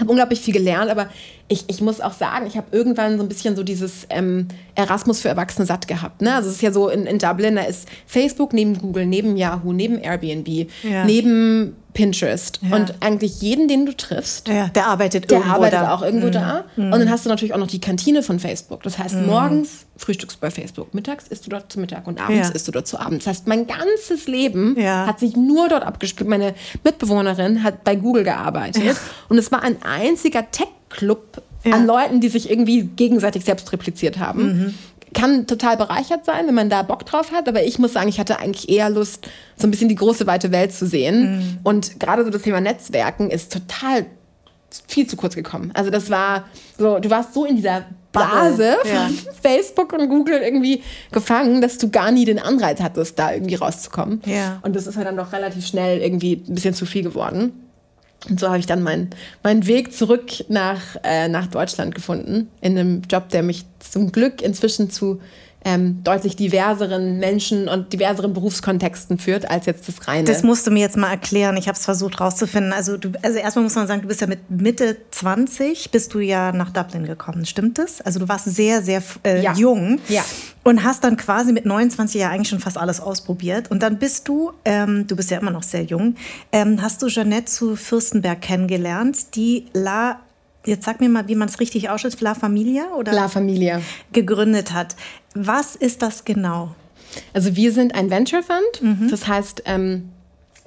habe unglaublich viel gelernt, aber ich, ich muss auch sagen, ich habe irgendwann so ein bisschen so dieses ähm, Erasmus für Erwachsene satt gehabt. Ne? Also es ist ja so in, in Dublin, da ist Facebook neben Google, neben Yahoo, neben Airbnb, ja. neben Pinterest. Ja. Und eigentlich jeden, den du triffst, ja, der arbeitet der irgendwo arbeitet da. auch irgendwo mhm. da. Und dann hast du natürlich auch noch die Kantine von Facebook. Das heißt, mhm. morgens frühstückst du bei Facebook, mittags isst du dort zu Mittag und abends ja. isst du dort zu Abend. Das heißt, mein ganzes Leben hat sich nur dort abgespielt. Meine Mitbewohnerin hat bei Google gearbeitet. Und es war ein einziger Tech-Club an Leuten, die sich irgendwie gegenseitig selbst repliziert haben. Mhm kann total bereichert sein, wenn man da Bock drauf hat. Aber ich muss sagen, ich hatte eigentlich eher Lust, so ein bisschen die große weite Welt zu sehen. Mhm. Und gerade so das Thema Netzwerken ist total viel zu kurz gekommen. Also das war so, du warst so in dieser Blase ja. von Facebook und Google irgendwie gefangen, dass du gar nie den Anreiz hattest, da irgendwie rauszukommen. Ja. Und das ist halt dann doch relativ schnell irgendwie ein bisschen zu viel geworden. Und so habe ich dann meinen mein Weg zurück nach, äh, nach Deutschland gefunden, in einem Job, der mich zum Glück inzwischen zu ähm, deutlich diverseren Menschen und diverseren Berufskontexten führt, als jetzt das reine. Das musst du mir jetzt mal erklären. Ich habe es versucht rauszufinden. Also, du, also erstmal muss man sagen, du bist ja mit Mitte 20 bist du ja nach Dublin gekommen. Stimmt das? Also du warst sehr, sehr äh, ja. jung. Ja. Und hast dann quasi mit 29 ja eigentlich schon fast alles ausprobiert. Und dann bist du, ähm, du bist ja immer noch sehr jung, ähm, hast du Jeanette zu Fürstenberg kennengelernt, die La jetzt sag mir mal, wie man es richtig ausspricht, La Familia oder? La Familia. Gegründet hat. Was ist das genau? Also wir sind ein Venture Fund. Mhm. Das heißt, ähm,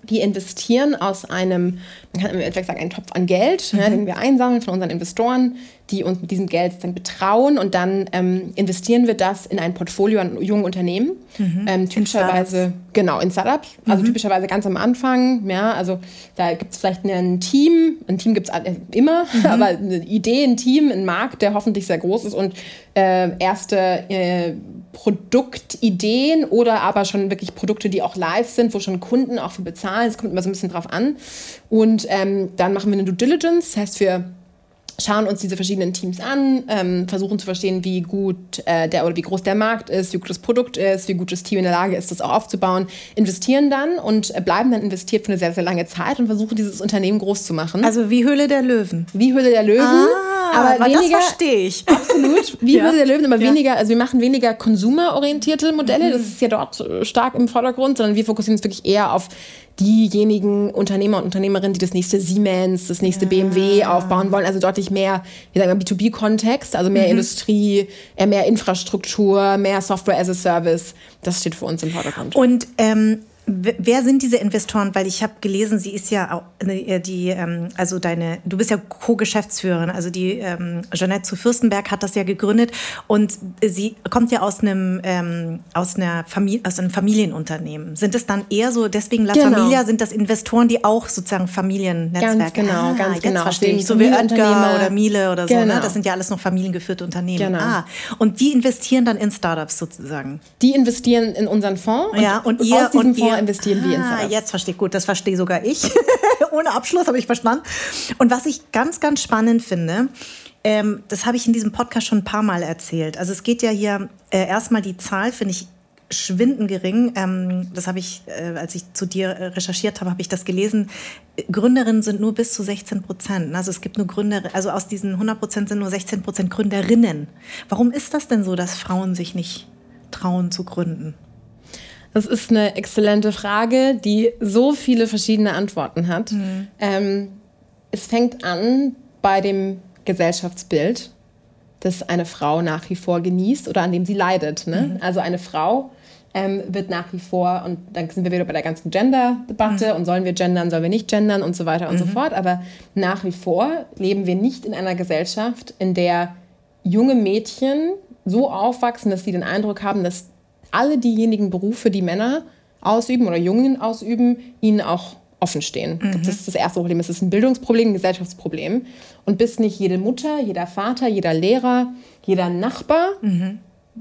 wir investieren aus einem, man kann im Endeffekt sagen, einen Topf an Geld, mhm. ja, den wir einsammeln von unseren Investoren, die uns mit diesem Geld dann betrauen und dann ähm, investieren wir das in ein Portfolio an jungen Unternehmen. Mhm. Ähm, typischerweise, in genau, in Startups. Also mhm. typischerweise ganz am Anfang, ja, also da gibt es vielleicht ein Team, ein Team gibt es immer, mhm. aber eine Idee, ein Team, ein Markt, der hoffentlich sehr groß ist und äh, erste äh, Produktideen oder aber schon wirklich Produkte, die auch live sind, wo schon Kunden auch für bezahlen. Es kommt immer so ein bisschen drauf an. Und ähm, dann machen wir eine Due Diligence, das heißt, wir schauen uns diese verschiedenen Teams an, ähm, versuchen zu verstehen, wie gut äh, der oder wie groß der Markt ist, wie gut das Produkt ist, wie gut das Team in der Lage ist, das auch aufzubauen, investieren dann und äh, bleiben dann investiert für eine sehr, sehr lange Zeit und versuchen, dieses Unternehmen groß zu machen. Also wie Höhle der Löwen. Wie Höhle der Löwen. Ah, aber weniger, das verstehe ich. Absolut. Wie ja. Höhle der Löwen, aber ja. weniger, also wir machen weniger konsumerorientierte Modelle, mhm. das ist ja dort äh, stark im Vordergrund, sondern wir fokussieren uns wirklich eher auf diejenigen Unternehmer und Unternehmerinnen, die das nächste Siemens, das nächste ja. BMW aufbauen wollen, also deutlich mehr, wie sagen wir, B2B-Kontext, also mehr mhm. Industrie, äh, mehr Infrastruktur, mehr Software as a Service. Das steht für uns im Vordergrund. Und ähm, Wer sind diese Investoren? Weil ich habe gelesen, sie ist ja auch äh, die, ähm, also deine, du bist ja Co-Geschäftsführerin, also die ähm, Jeanette zu Fürstenberg hat das ja gegründet und sie kommt ja aus einem ähm, aus einer Familie, aus einem Familienunternehmen. Sind es dann eher so, deswegen La genau. Familia sind das Investoren, die auch sozusagen Familiennetzwerke? Ganz genau, ah, ganz genau. Verstehe ich. So wie Oetker oder Miele oder so. Ne? Genau. Ne? Das sind ja alles noch familiengeführte Unternehmen. Genau. Ah, und die investieren dann in Startups sozusagen. Die investieren in unseren Fonds. Ja, und, ihr und ihr investieren wir in ah, Jetzt verstehe ich gut, das verstehe sogar ich. Ohne Abschluss habe ich verstanden. Und was ich ganz, ganz spannend finde, ähm, das habe ich in diesem Podcast schon ein paar Mal erzählt. Also es geht ja hier äh, erstmal die Zahl, finde ich verschwindend gering. Ähm, das habe ich, äh, als ich zu dir äh, recherchiert habe, habe ich das gelesen. Gründerinnen sind nur bis zu 16 Prozent. Also es gibt nur Gründer, also aus diesen 100 Prozent sind nur 16 Prozent Gründerinnen. Warum ist das denn so, dass Frauen sich nicht trauen zu gründen? Das ist eine exzellente Frage, die so viele verschiedene Antworten hat. Mhm. Ähm, es fängt an bei dem Gesellschaftsbild, das eine Frau nach wie vor genießt oder an dem sie leidet. Ne? Mhm. Also eine Frau ähm, wird nach wie vor, und dann sind wir wieder bei der ganzen Gender-Debatte mhm. und sollen wir gendern, sollen wir nicht gendern und so weiter und mhm. so fort. Aber nach wie vor leben wir nicht in einer Gesellschaft, in der junge Mädchen so aufwachsen, dass sie den Eindruck haben, dass alle diejenigen Berufe, die Männer ausüben oder Jungen ausüben, ihnen auch offen stehen. Mhm. Das ist das erste Problem. Es ist ein Bildungsproblem, ein Gesellschaftsproblem. Und bis nicht jede Mutter, jeder Vater, jeder Lehrer, jeder Nachbar mhm.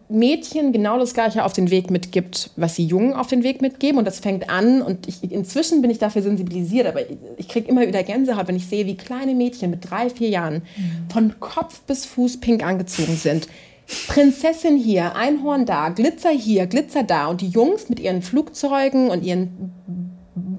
Mädchen genau das Gleiche auf den Weg mitgibt, was sie Jungen auf den Weg mitgeben. Und das fängt an, und ich, inzwischen bin ich dafür sensibilisiert, aber ich, kriege immer wieder Gänsehaut, wenn ich sehe, wie kleine Mädchen mit drei, vier Jahren mhm. von Kopf bis Fuß pink angezogen sind Prinzessin hier, Einhorn da, Glitzer hier, Glitzer da. Und die Jungs mit ihren Flugzeugen und ihren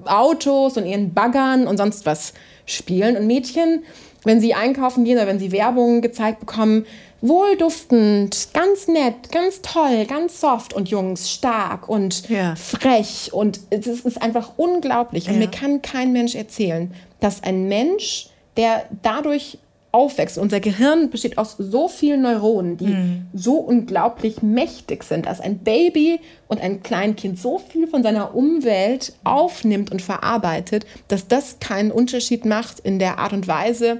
Autos und ihren Baggern und sonst was spielen. Und Mädchen, wenn sie einkaufen gehen oder wenn sie Werbung gezeigt bekommen, wohlduftend, ganz nett, ganz toll, ganz soft und Jungs stark und ja. frech. Und es ist einfach unglaublich. Und ja. mir kann kein Mensch erzählen, dass ein Mensch, der dadurch aufwächst. Unser Gehirn besteht aus so vielen Neuronen, die mhm. so unglaublich mächtig sind, dass ein Baby und ein Kleinkind so viel von seiner Umwelt aufnimmt und verarbeitet, dass das keinen Unterschied macht in der Art und Weise,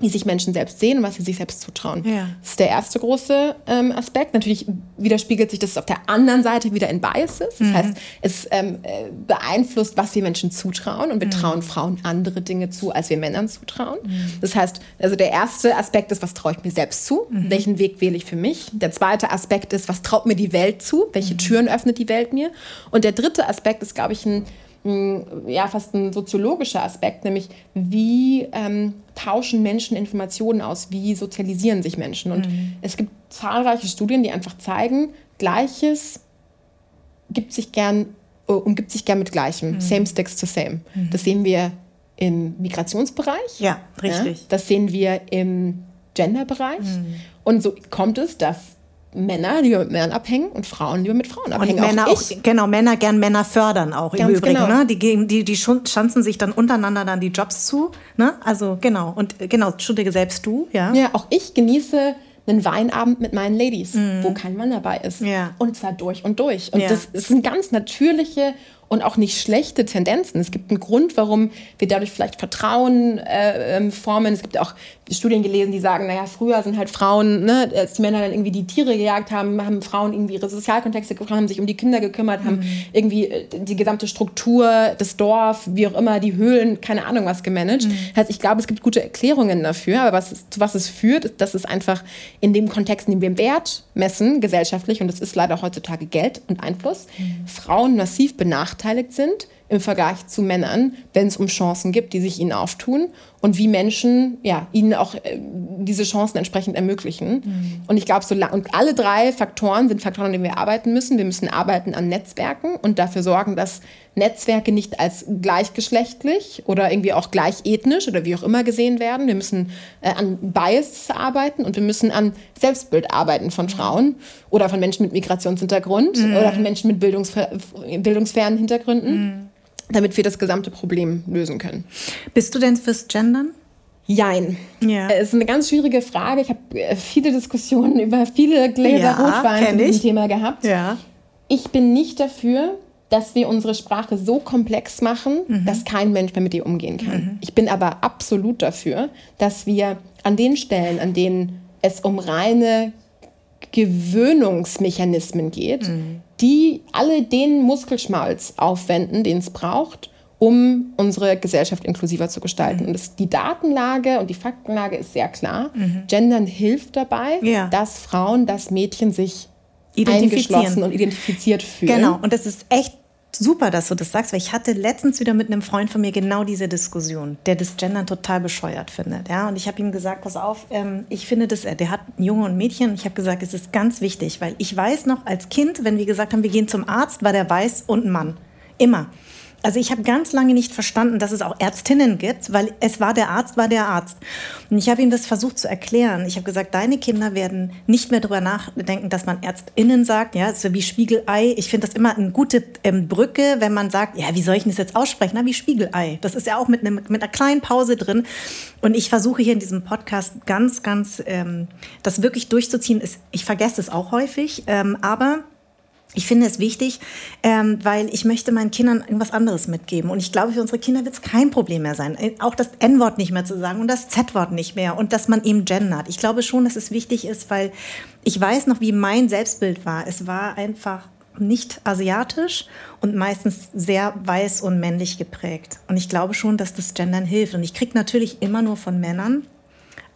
wie sich Menschen selbst sehen und was sie sich selbst zutrauen. Ja. Das ist der erste große ähm, Aspekt. Natürlich widerspiegelt sich das auf der anderen Seite wieder in Biases. Das mhm. heißt, es ähm, äh, beeinflusst, was wir Menschen zutrauen und wir mhm. trauen Frauen andere Dinge zu, als wir Männern zutrauen. Mhm. Das heißt, also der erste Aspekt ist, was traue ich mir selbst zu? Mhm. Welchen Weg wähle ich für mich? Der zweite Aspekt ist, was traut mir die Welt zu? Welche mhm. Türen öffnet die Welt mir? Und der dritte Aspekt ist, glaube ich, ein ja, fast ein soziologischer Aspekt, nämlich wie ähm, tauschen Menschen Informationen aus, wie sozialisieren sich Menschen. Und mhm. es gibt zahlreiche Studien, die einfach zeigen, Gleiches gibt sich gern, uh, umgibt sich gern mit Gleichem. Mhm. Same sticks to same. Mhm. Das sehen wir im Migrationsbereich. Ja, richtig. Ja, das sehen wir im Genderbereich. Mhm. Und so kommt es, dass Männer lieber mit Männern abhängen und Frauen lieber mit Frauen abhängen. Und Männer auch, auch genau, Männer gern Männer fördern auch Ganz im Übrigen. Genau. Ne? Die, die, die schanzen sich dann untereinander dann die Jobs zu. Ne? Also genau. Und genau, entschuldige selbst du, ja. Ja, auch ich genieße einen Weinabend mit meinen Ladies, mhm. wo kein Mann dabei ist. Ja. Und zwar durch und durch. Und ja. das eine ganz natürliche und auch nicht schlechte Tendenzen. Es gibt einen Grund, warum wir dadurch vielleicht Vertrauen äh, ähm, formen. Es gibt auch Studien gelesen, die sagen, naja, früher sind halt Frauen, ne, als die Männer dann irgendwie die Tiere gejagt haben, haben Frauen irgendwie ihre Sozialkontexte gefunden, haben sich um die Kinder gekümmert, mhm. haben irgendwie äh, die gesamte Struktur, das Dorf, wie auch immer, die Höhlen, keine Ahnung was gemanagt. Mhm. Das heißt, ich glaube, es gibt gute Erklärungen dafür, aber was, zu was es führt, ist, dass es einfach in dem Kontext, in dem wir Wert messen, gesellschaftlich, und das ist leider heutzutage Geld und Einfluss, mhm. Frauen massiv benachteiligt sind im Vergleich zu Männern, wenn es um Chancen gibt, die sich ihnen auftun und wie Menschen ja, ihnen auch äh, diese Chancen entsprechend ermöglichen. Mhm. Und ich glaube, so und alle drei Faktoren sind Faktoren, an denen wir arbeiten müssen. Wir müssen arbeiten an Netzwerken und dafür sorgen, dass Netzwerke nicht als gleichgeschlechtlich oder irgendwie auch gleichethnisch oder wie auch immer gesehen werden. Wir müssen äh, an Bias arbeiten und wir müssen an Selbstbild arbeiten von Frauen oder von Menschen mit Migrationshintergrund mhm. oder von Menschen mit bildungsfer bildungsfernen Hintergründen. Mhm damit wir das gesamte Problem lösen können. Bist du denn fürs Gendern? Jein. Ja. Es ist eine ganz schwierige Frage. Ich habe äh, viele Diskussionen über viele Gläser ja, Rotwein zu diesem Thema gehabt. Ja. Ich bin nicht dafür, dass wir unsere Sprache so komplex machen, mhm. dass kein Mensch mehr mit ihr umgehen kann. Mhm. Ich bin aber absolut dafür, dass wir an den Stellen, an denen es um reine Gewöhnungsmechanismen geht, mhm die alle den Muskelschmalz aufwenden, den es braucht, um unsere Gesellschaft inklusiver zu gestalten. Mhm. Und das, die Datenlage und die Faktenlage ist sehr klar. Mhm. Gendern hilft dabei, ja. dass Frauen, dass Mädchen sich eingeschlossen und identifiziert fühlen. Genau, und das ist echt super, dass du das sagst, weil ich hatte letztens wieder mit einem Freund von mir genau diese Diskussion, der das Gendern total bescheuert findet. Ja? Und ich habe ihm gesagt, pass auf, ähm, ich finde das, äh, der hat ein Junge und Mädchen. Und ich habe gesagt, es ist ganz wichtig, weil ich weiß noch als Kind, wenn wir gesagt haben, wir gehen zum Arzt, war der weiß und ein Mann. Immer also ich habe ganz lange nicht verstanden, dass es auch Ärztinnen gibt, weil es war der Arzt, war der Arzt. Und ich habe ihm das versucht zu erklären. Ich habe gesagt, deine Kinder werden nicht mehr darüber nachdenken, dass man Ärztinnen sagt, ja, ist wie Spiegelei. Ich finde das immer eine gute ähm, Brücke, wenn man sagt, ja, wie soll ich das jetzt aussprechen? Na, wie Spiegelei. Das ist ja auch mit, einem, mit einer kleinen Pause drin. Und ich versuche hier in diesem Podcast ganz, ganz ähm, das wirklich durchzuziehen. Ich vergesse es auch häufig, ähm, aber ich finde es wichtig, ähm, weil ich möchte meinen Kindern irgendwas anderes mitgeben. Und ich glaube, für unsere Kinder wird es kein Problem mehr sein, äh, auch das N-Wort nicht mehr zu sagen und das Z-Wort nicht mehr und dass man eben gendert. Ich glaube schon, dass es wichtig ist, weil ich weiß noch, wie mein Selbstbild war. Es war einfach nicht asiatisch und meistens sehr weiß und männlich geprägt. Und ich glaube schon, dass das Gendern hilft. Und ich kriege natürlich immer nur von Männern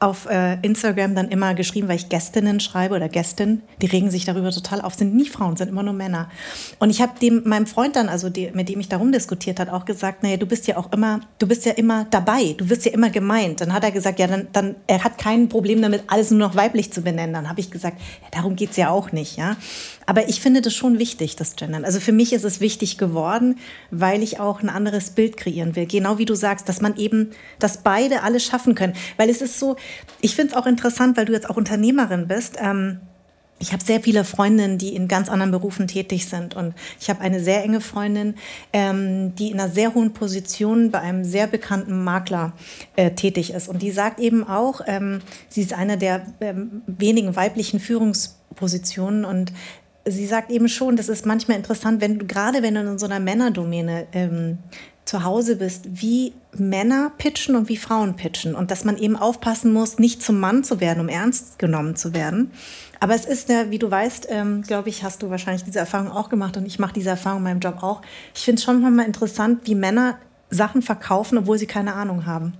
auf äh, Instagram dann immer geschrieben, weil ich Gästinnen schreibe oder Gästin, die regen sich darüber total auf, sind nie Frauen, sind immer nur Männer. Und ich habe dem meinem Freund dann, also die, mit dem ich darum diskutiert hat, auch gesagt, naja, du bist ja auch immer, du bist ja immer dabei, du wirst ja immer gemeint. Dann hat er gesagt, ja, dann, dann er hat kein Problem damit, alles nur noch weiblich zu benennen. Dann habe ich gesagt, ja, darum geht's ja auch nicht, ja. Aber ich finde das schon wichtig, das Gendern. Also für mich ist es wichtig geworden, weil ich auch ein anderes Bild kreieren will. Genau wie du sagst, dass man eben, dass beide alles schaffen können. Weil es ist so, ich finde es auch interessant, weil du jetzt auch Unternehmerin bist. Ähm, ich habe sehr viele Freundinnen, die in ganz anderen Berufen tätig sind. Und ich habe eine sehr enge Freundin, ähm, die in einer sehr hohen Position bei einem sehr bekannten Makler äh, tätig ist. Und die sagt eben auch, ähm, sie ist eine der ähm, wenigen weiblichen Führungspositionen und sie sagt eben schon, das ist manchmal interessant, wenn du gerade wenn du in so einer Männerdomäne ähm, zu Hause bist, wie Männer pitchen und wie Frauen pitchen und dass man eben aufpassen muss, nicht zum Mann zu werden, um ernst genommen zu werden. Aber es ist ja, wie du weißt, ähm, glaube ich, hast du wahrscheinlich diese Erfahrung auch gemacht und ich mache diese Erfahrung in meinem Job auch. Ich finde es schon mal interessant, wie Männer Sachen verkaufen, obwohl sie keine Ahnung haben.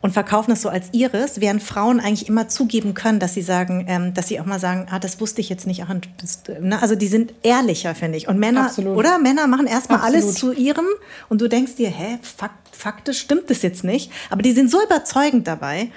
Und verkaufen es so als ihres, während Frauen eigentlich immer zugeben können, dass sie sagen, ähm, dass sie auch mal sagen, ah, das wusste ich jetzt nicht. Ach, das, ne? Also die sind ehrlicher, finde ich. Und Männer, Absolut. oder? Männer machen erstmal alles zu ihrem und du denkst dir, hä, fakt, faktisch stimmt das jetzt nicht. Aber die sind so überzeugend dabei.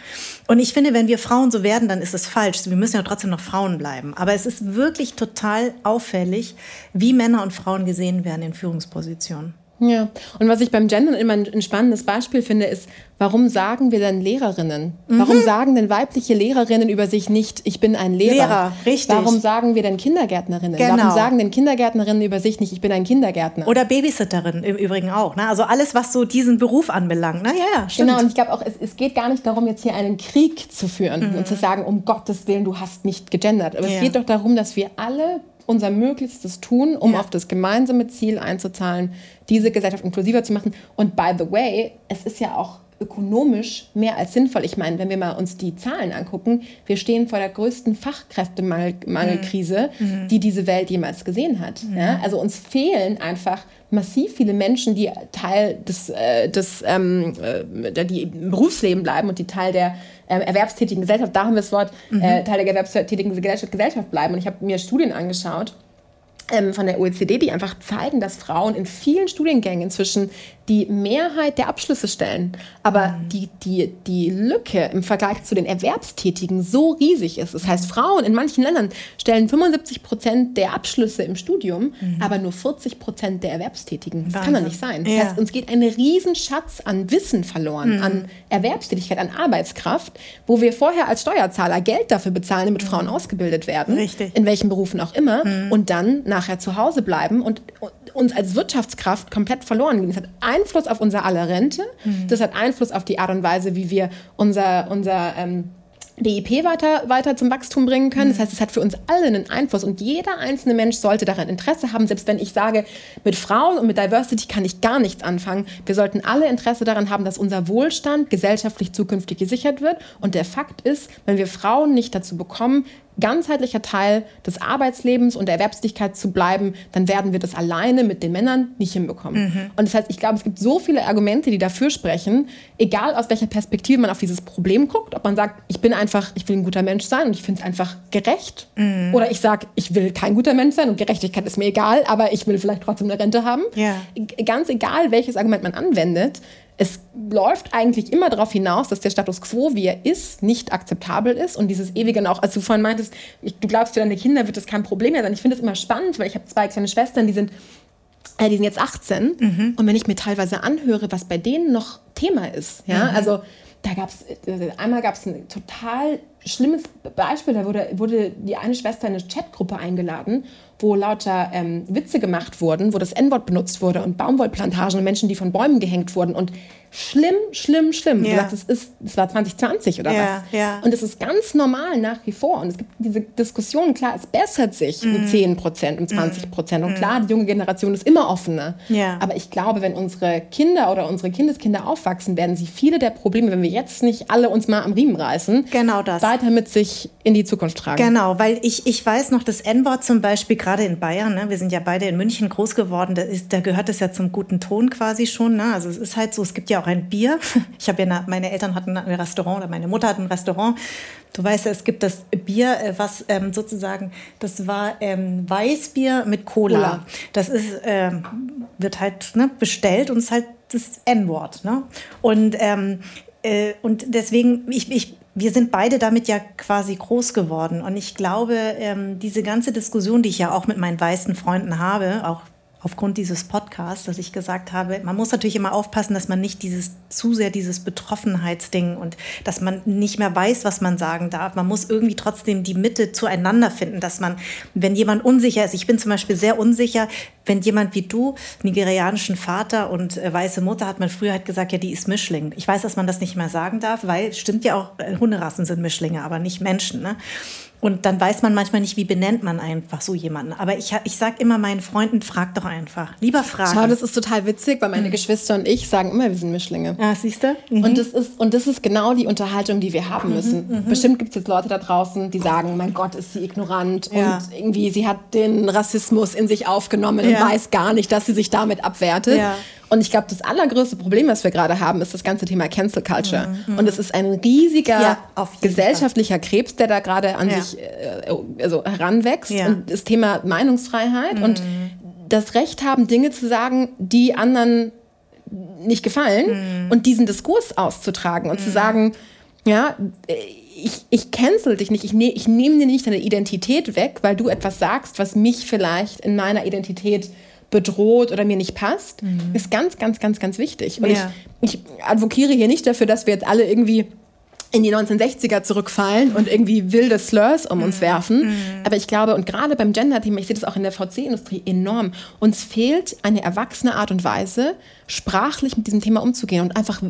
Und ich finde, wenn wir Frauen so werden, dann ist es falsch. Wir müssen ja trotzdem noch Frauen bleiben. Aber es ist wirklich total auffällig, wie Männer und Frauen gesehen werden in Führungspositionen. Ja, und was ich beim Gendern immer ein spannendes Beispiel finde, ist, warum sagen wir denn Lehrerinnen? Mhm. Warum sagen denn weibliche Lehrerinnen über sich nicht, ich bin ein Lehrer? Lehrer, richtig. Warum sagen wir denn Kindergärtnerinnen? Genau. Warum sagen denn Kindergärtnerinnen über sich nicht, ich bin ein Kindergärtner? Oder Babysitterin im Übrigen auch. Ne? Also alles, was so diesen Beruf anbelangt. Ne? Ja, ja, stimmt. Genau, und ich glaube auch, es, es, geht gar nicht darum, jetzt hier einen Krieg zu führen mhm. und zu sagen, um Gottes Willen, du hast nicht gegendert. Aber ja. es geht doch darum, dass wir alle unser Möglichstes tun, um ja. auf das gemeinsame Ziel einzuzahlen, diese Gesellschaft inklusiver zu machen. Und by the way, es ist ja auch ökonomisch mehr als sinnvoll. Ich meine, wenn wir mal uns die Zahlen angucken, wir stehen vor der größten Fachkräftemangelkrise, mhm. mhm. die diese Welt jemals gesehen hat. Mhm. Ja? Also uns fehlen einfach massiv viele Menschen, die Teil des, äh, des ähm, äh, die im Berufsleben bleiben und die Teil der äh, erwerbstätigen Gesellschaft, da haben wir das Wort, mhm. äh, Teil der erwerbstätigen Gesellschaft, Gesellschaft bleiben. Und ich habe mir Studien angeschaut ähm, von der OECD, die einfach zeigen, dass Frauen in vielen Studiengängen inzwischen die Mehrheit der Abschlüsse stellen, aber mhm. die, die, die Lücke im Vergleich zu den Erwerbstätigen so riesig ist. Das heißt, Frauen in manchen Ländern stellen 75 Prozent der Abschlüsse im Studium, mhm. aber nur 40 Prozent der Erwerbstätigen. Das Wahnsinn. kann doch nicht sein. Das ja. heißt, uns geht ein Riesenschatz an Wissen verloren, mhm. an Erwerbstätigkeit, an Arbeitskraft, wo wir vorher als Steuerzahler Geld dafür bezahlen, damit Frauen mhm. ausgebildet werden, Richtig. in welchen Berufen auch immer, mhm. und dann nachher zu Hause bleiben und, und uns als Wirtschaftskraft komplett verloren gehen. Das hat Einfluss auf unser aller Rente, mhm. das hat Einfluss auf die Art und Weise, wie wir unser, unser ähm, BIP weiter, weiter zum Wachstum bringen können. Das mhm. heißt, es hat für uns alle einen Einfluss und jeder einzelne Mensch sollte daran Interesse haben, selbst wenn ich sage, mit Frauen und mit Diversity kann ich gar nichts anfangen. Wir sollten alle Interesse daran haben, dass unser Wohlstand gesellschaftlich zukünftig gesichert wird. Und der Fakt ist, wenn wir Frauen nicht dazu bekommen, ganzheitlicher Teil des Arbeitslebens und der Erwerbstätigkeit zu bleiben, dann werden wir das alleine mit den Männern nicht hinbekommen. Mhm. Und das heißt, ich glaube, es gibt so viele Argumente, die dafür sprechen, egal aus welcher Perspektive man auf dieses Problem guckt, ob man sagt, ich bin einfach, ich will ein guter Mensch sein und ich finde es einfach gerecht, mhm. oder ich sage, ich will kein guter Mensch sein und Gerechtigkeit ist mir egal, aber ich will vielleicht trotzdem eine Rente haben. Ja. Ganz egal, welches Argument man anwendet, es läuft eigentlich immer darauf hinaus, dass der Status quo, wie er ist, nicht akzeptabel ist und dieses ewige auch, als du vorhin meintest, ich, du glaubst, für deine Kinder wird das kein Problem mehr sein. Ich finde es immer spannend, weil ich habe zwei kleine Schwestern, die sind, äh, die sind jetzt 18 mhm. und wenn ich mir teilweise anhöre, was bei denen noch Thema ist, ja, mhm. also da gab es, äh, einmal gab es ein total schlimmes Beispiel, da wurde, wurde die eine Schwester in eine Chatgruppe eingeladen wo lauter ähm, Witze gemacht wurden, wo das N-Wort benutzt wurde und Baumwollplantagen und Menschen, die von Bäumen gehängt wurden. Und schlimm, schlimm, schlimm. Ja. Du sagst, es, ist, es war 2020 oder ja, was. Ja. Und es ist ganz normal nach wie vor. Und es gibt diese Diskussion, klar, es bessert sich mm. um 10 Prozent, um 20 Prozent. Mm. Und klar, die junge Generation ist immer offener. Ja. Aber ich glaube, wenn unsere Kinder oder unsere Kindeskinder aufwachsen, werden sie viele der Probleme, wenn wir jetzt nicht alle uns mal am Riemen reißen, genau das. weiter mit sich in die Zukunft tragen. Genau, weil ich, ich weiß noch, das N-Wort zum Beispiel, gerade in Bayern, ne, wir sind ja beide in München groß geworden, da, ist, da gehört es ja zum guten Ton quasi schon. Ne? Also es ist halt so, es gibt ja auch ein Bier. Ich habe ja, meine Eltern hatten ein Restaurant oder meine Mutter hat ein Restaurant. Du weißt ja, es gibt das Bier, äh, was ähm, sozusagen, das war ähm, Weißbier mit Cola. Cola. Das ist, ähm, wird halt ne, bestellt und ist halt das N-Wort. Ne? Und, ähm, äh, und deswegen, ich, ich wir sind beide damit ja quasi groß geworden. Und ich glaube, ähm, diese ganze Diskussion, die ich ja auch mit meinen weißen Freunden habe, auch aufgrund dieses Podcasts, dass ich gesagt habe, man muss natürlich immer aufpassen, dass man nicht dieses zu sehr dieses Betroffenheitsding und dass man nicht mehr weiß, was man sagen darf. Man muss irgendwie trotzdem die Mitte zueinander finden, dass man, wenn jemand unsicher ist, ich bin zum Beispiel sehr unsicher, wenn jemand wie du nigerianischen Vater und äh, weiße Mutter hat man früher halt gesagt, ja, die ist Mischling. Ich weiß, dass man das nicht mehr sagen darf, weil stimmt ja auch, äh, Hunderassen sind Mischlinge, aber nicht Menschen. Ne? Und dann weiß man manchmal nicht, wie benennt man einfach so jemanden. Aber ich, ich sage immer meinen Freunden, frag doch einfach. Lieber fragen. Schau, das ist total witzig, weil meine mhm. Geschwister und ich sagen immer, wir sind Mischlinge. Ja, siehst du? Mhm. Und, das ist, und das ist genau die Unterhaltung, die wir haben mhm, müssen. Mhm. Bestimmt gibt es jetzt Leute da draußen, die sagen, mein Gott, ist sie ignorant ja. und irgendwie sie hat den Rassismus in sich aufgenommen ja. und weiß gar nicht, dass sie sich damit abwertet. Ja. Und ich glaube, das allergrößte Problem, was wir gerade haben, ist das ganze Thema Cancel Culture. Mhm. Und es ist ein riesiger ja, gesellschaftlicher Fall. Krebs, der da gerade an ja. sich äh, also heranwächst. Ja. Und das Thema Meinungsfreiheit mhm. und das Recht haben, Dinge zu sagen, die anderen nicht gefallen mhm. und diesen Diskurs auszutragen und zu mhm. sagen, ja, ich, ich cancel dich nicht, ich, ne, ich nehme dir nicht deine Identität weg, weil du etwas sagst, was mich vielleicht in meiner Identität bedroht oder mir nicht passt, mhm. ist ganz, ganz, ganz, ganz wichtig. Und ja. ich, ich advokiere hier nicht dafür, dass wir jetzt alle irgendwie in die 1960er zurückfallen und irgendwie wilde Slurs um uns mhm. werfen. Mhm. Aber ich glaube, und gerade beim Gender-Thema, ich sehe das auch in der VC-Industrie enorm, uns fehlt eine erwachsene Art und Weise, sprachlich mit diesem Thema umzugehen und einfach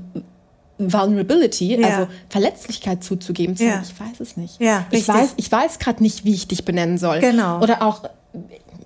Vulnerability, ja. also Verletzlichkeit zuzugeben, zu sagen, ja. ich weiß es nicht. Ja, ich weiß, ich weiß gerade nicht, wie ich dich benennen soll. Genau. Oder auch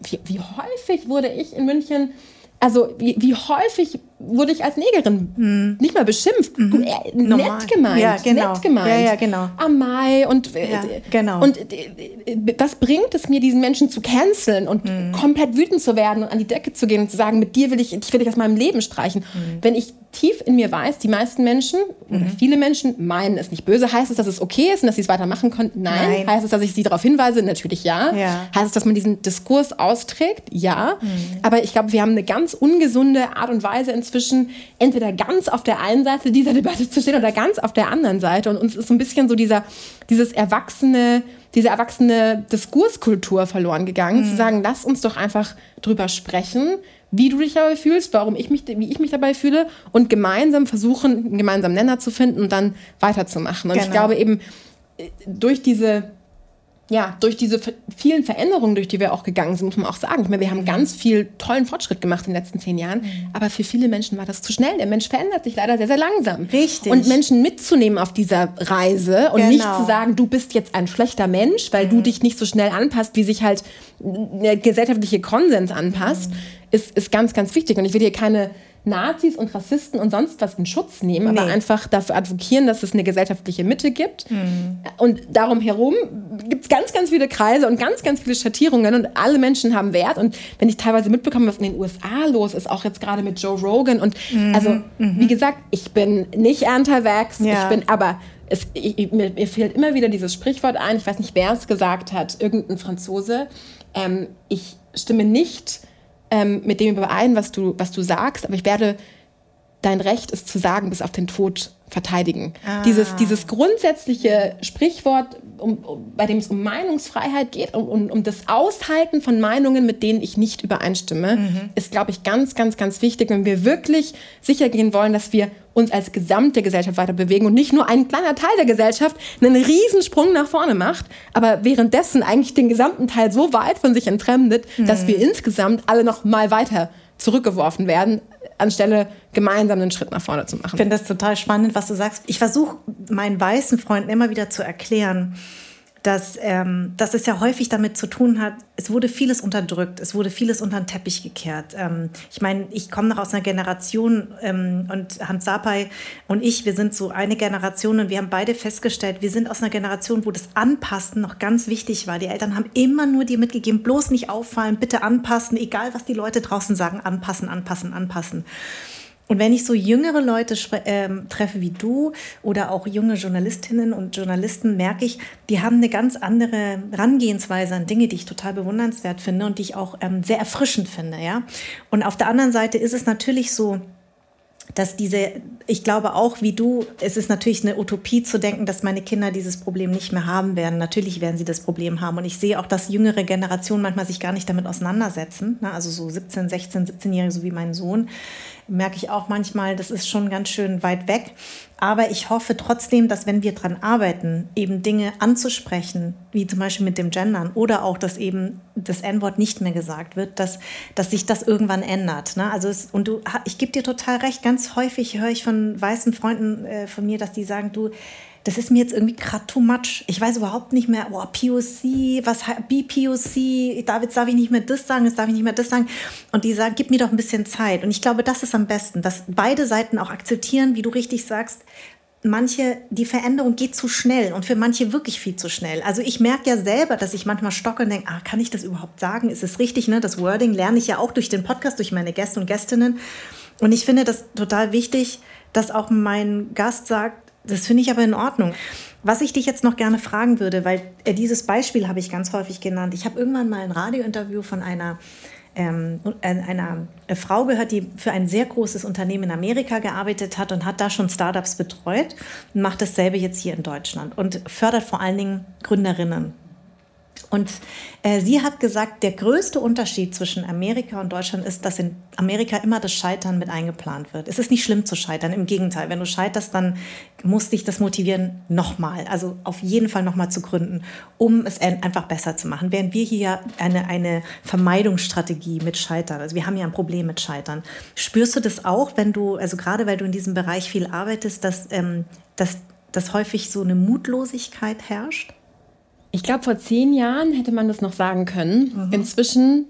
wie, wie häufig wurde ich in München also wie, wie häufig wurde ich als Negerin hm. nicht mal beschimpft, mhm. äh, nett gemeint, ja, genau. nett gemeint. Ja, ja, genau. Am Mai und äh, ja, genau. und äh, was bringt es mir, diesen Menschen zu canceln und mhm. komplett wütend zu werden und an die Decke zu gehen und zu sagen, mit dir will ich, ich will dich aus meinem Leben streichen. Mhm. Wenn ich tief in mir weiß, die meisten Menschen oder mhm. viele Menschen meinen es nicht böse. Heißt es, dass es okay ist und dass sie es weitermachen können? Nein. Nein. Heißt es, dass ich sie darauf hinweise? Natürlich ja. ja. Heißt es, dass man diesen Diskurs austrägt? Ja. Mhm. Aber ich glaube, wir haben eine ganz ungesunde Art und Weise inzwischen, entweder ganz auf der einen Seite dieser Debatte zu stehen oder ganz auf der anderen Seite. Und uns ist so ein bisschen so dieser, dieses erwachsene, diese erwachsene Diskurskultur verloren gegangen, mhm. zu sagen, lass uns doch einfach drüber sprechen wie du dich dabei fühlst, warum ich mich, wie ich mich dabei fühle und gemeinsam versuchen, einen gemeinsamen Nenner zu finden und dann weiterzumachen. Und genau. ich glaube eben, äh, durch diese ja, durch diese vielen Veränderungen, durch die wir auch gegangen sind, muss man auch sagen. Ich meine, wir haben ganz viel tollen Fortschritt gemacht in den letzten zehn Jahren, mhm. aber für viele Menschen war das zu schnell. Der Mensch verändert sich leider sehr, sehr langsam. Richtig. Und Menschen mitzunehmen auf dieser Reise und genau. nicht zu sagen, du bist jetzt ein schlechter Mensch, weil mhm. du dich nicht so schnell anpasst, wie sich halt der gesellschaftliche Konsens anpasst, mhm ist, ist ganz, ganz wichtig. Und ich will hier keine Nazis und Rassisten und sonst was in Schutz nehmen, nee. aber einfach dafür advokieren, dass es eine gesellschaftliche Mitte gibt. Mhm. Und darum herum gibt es ganz, ganz viele Kreise und ganz, ganz viele Schattierungen und alle Menschen haben Wert. Und wenn ich teilweise mitbekomme, was in den USA los ist, auch jetzt gerade mit Joe Rogan und mhm. also, mhm. wie gesagt, ich bin nicht anti-vax, ja. ich bin aber es, ich, mir, mir, fehlt immer wieder dieses Sprichwort ein, ich weiß nicht, wer es gesagt hat, irgendein Franzose. Ähm, ich stimme nicht ähm, mit dem überein, was du, was du sagst, aber ich werde dein Recht, es zu sagen, bis auf den Tod verteidigen. Ah. Dieses, dieses grundsätzliche Sprichwort, um, um, bei dem es um Meinungsfreiheit geht, um, um, um, das Aushalten von Meinungen, mit denen ich nicht übereinstimme, mhm. ist, glaube ich, ganz, ganz, ganz wichtig, wenn wir wirklich sicher gehen wollen, dass wir uns als gesamte Gesellschaft weiter bewegen und nicht nur ein kleiner Teil der Gesellschaft einen Riesensprung nach vorne macht, aber währenddessen eigentlich den gesamten Teil so weit von sich entfremdet, mhm. dass wir insgesamt alle noch mal weiter zurückgeworfen werden, anstelle gemeinsam einen Schritt nach vorne zu machen. Ich finde das total spannend, was du sagst. Ich versuche meinen weißen Freunden immer wieder zu erklären, dass, ähm, dass es ja häufig damit zu tun hat, es wurde vieles unterdrückt, es wurde vieles unter den Teppich gekehrt. Ähm, ich meine, ich komme noch aus einer Generation ähm, und Hans Sapai und ich, wir sind so eine Generation und wir haben beide festgestellt, wir sind aus einer Generation, wo das Anpassen noch ganz wichtig war. Die Eltern haben immer nur dir mitgegeben, bloß nicht auffallen, bitte anpassen, egal was die Leute draußen sagen, anpassen, anpassen, anpassen. Und wenn ich so jüngere Leute ähm, treffe wie du oder auch junge Journalistinnen und Journalisten, merke ich, die haben eine ganz andere Herangehensweise an Dinge, die ich total bewundernswert finde und die ich auch ähm, sehr erfrischend finde. Ja? Und auf der anderen Seite ist es natürlich so, dass diese, ich glaube auch wie du, es ist natürlich eine Utopie zu denken, dass meine Kinder dieses Problem nicht mehr haben werden. Natürlich werden sie das Problem haben. Und ich sehe auch, dass jüngere Generationen manchmal sich gar nicht damit auseinandersetzen. Ne? Also so 17, 16, 17-Jährige, so wie mein Sohn merke ich auch manchmal, das ist schon ganz schön weit weg. Aber ich hoffe trotzdem, dass wenn wir daran arbeiten, eben Dinge anzusprechen, wie zum Beispiel mit dem Gendern oder auch, dass eben das N-Wort nicht mehr gesagt wird, dass, dass sich das irgendwann ändert. Ne? Also es, und du, ich gebe dir total recht, ganz häufig höre ich von weißen Freunden äh, von mir, dass die sagen, du, das ist mir jetzt irgendwie gerade too much. Ich weiß überhaupt nicht mehr, oh, POC, was BPOC, jetzt darf ich nicht mehr das sagen, jetzt darf ich nicht mehr das sagen. Und die sagen, gib mir doch ein bisschen Zeit. Und ich glaube, das ist am besten, dass beide Seiten auch akzeptieren, wie du richtig sagst, manche, die Veränderung geht zu schnell und für manche wirklich viel zu schnell. Also ich merke ja selber, dass ich manchmal stocke und denke, ah, kann ich das überhaupt sagen? Ist es richtig? Ne? Das Wording lerne ich ja auch durch den Podcast, durch meine Gäste und Gästinnen. Und ich finde das total wichtig, dass auch mein Gast sagt, das finde ich aber in Ordnung. Was ich dich jetzt noch gerne fragen würde, weil äh, dieses Beispiel habe ich ganz häufig genannt. Ich habe irgendwann mal ein Radiointerview von einer, ähm, einer äh, Frau gehört, die für ein sehr großes Unternehmen in Amerika gearbeitet hat und hat da schon Startups betreut und macht dasselbe jetzt hier in Deutschland und fördert vor allen Dingen Gründerinnen. Und äh, sie hat gesagt, der größte Unterschied zwischen Amerika und Deutschland ist, dass in Amerika immer das Scheitern mit eingeplant wird. Es ist nicht schlimm zu scheitern, im Gegenteil. Wenn du scheiterst, dann muss dich das motivieren, nochmal, also auf jeden Fall nochmal zu gründen, um es einfach besser zu machen. Während wir hier eine, eine Vermeidungsstrategie mit Scheitern, also wir haben ja ein Problem mit Scheitern. Spürst du das auch, wenn du, also gerade weil du in diesem Bereich viel arbeitest, dass, ähm, dass, dass häufig so eine Mutlosigkeit herrscht? Ich glaube, vor zehn Jahren hätte man das noch sagen können. Mhm. Inzwischen,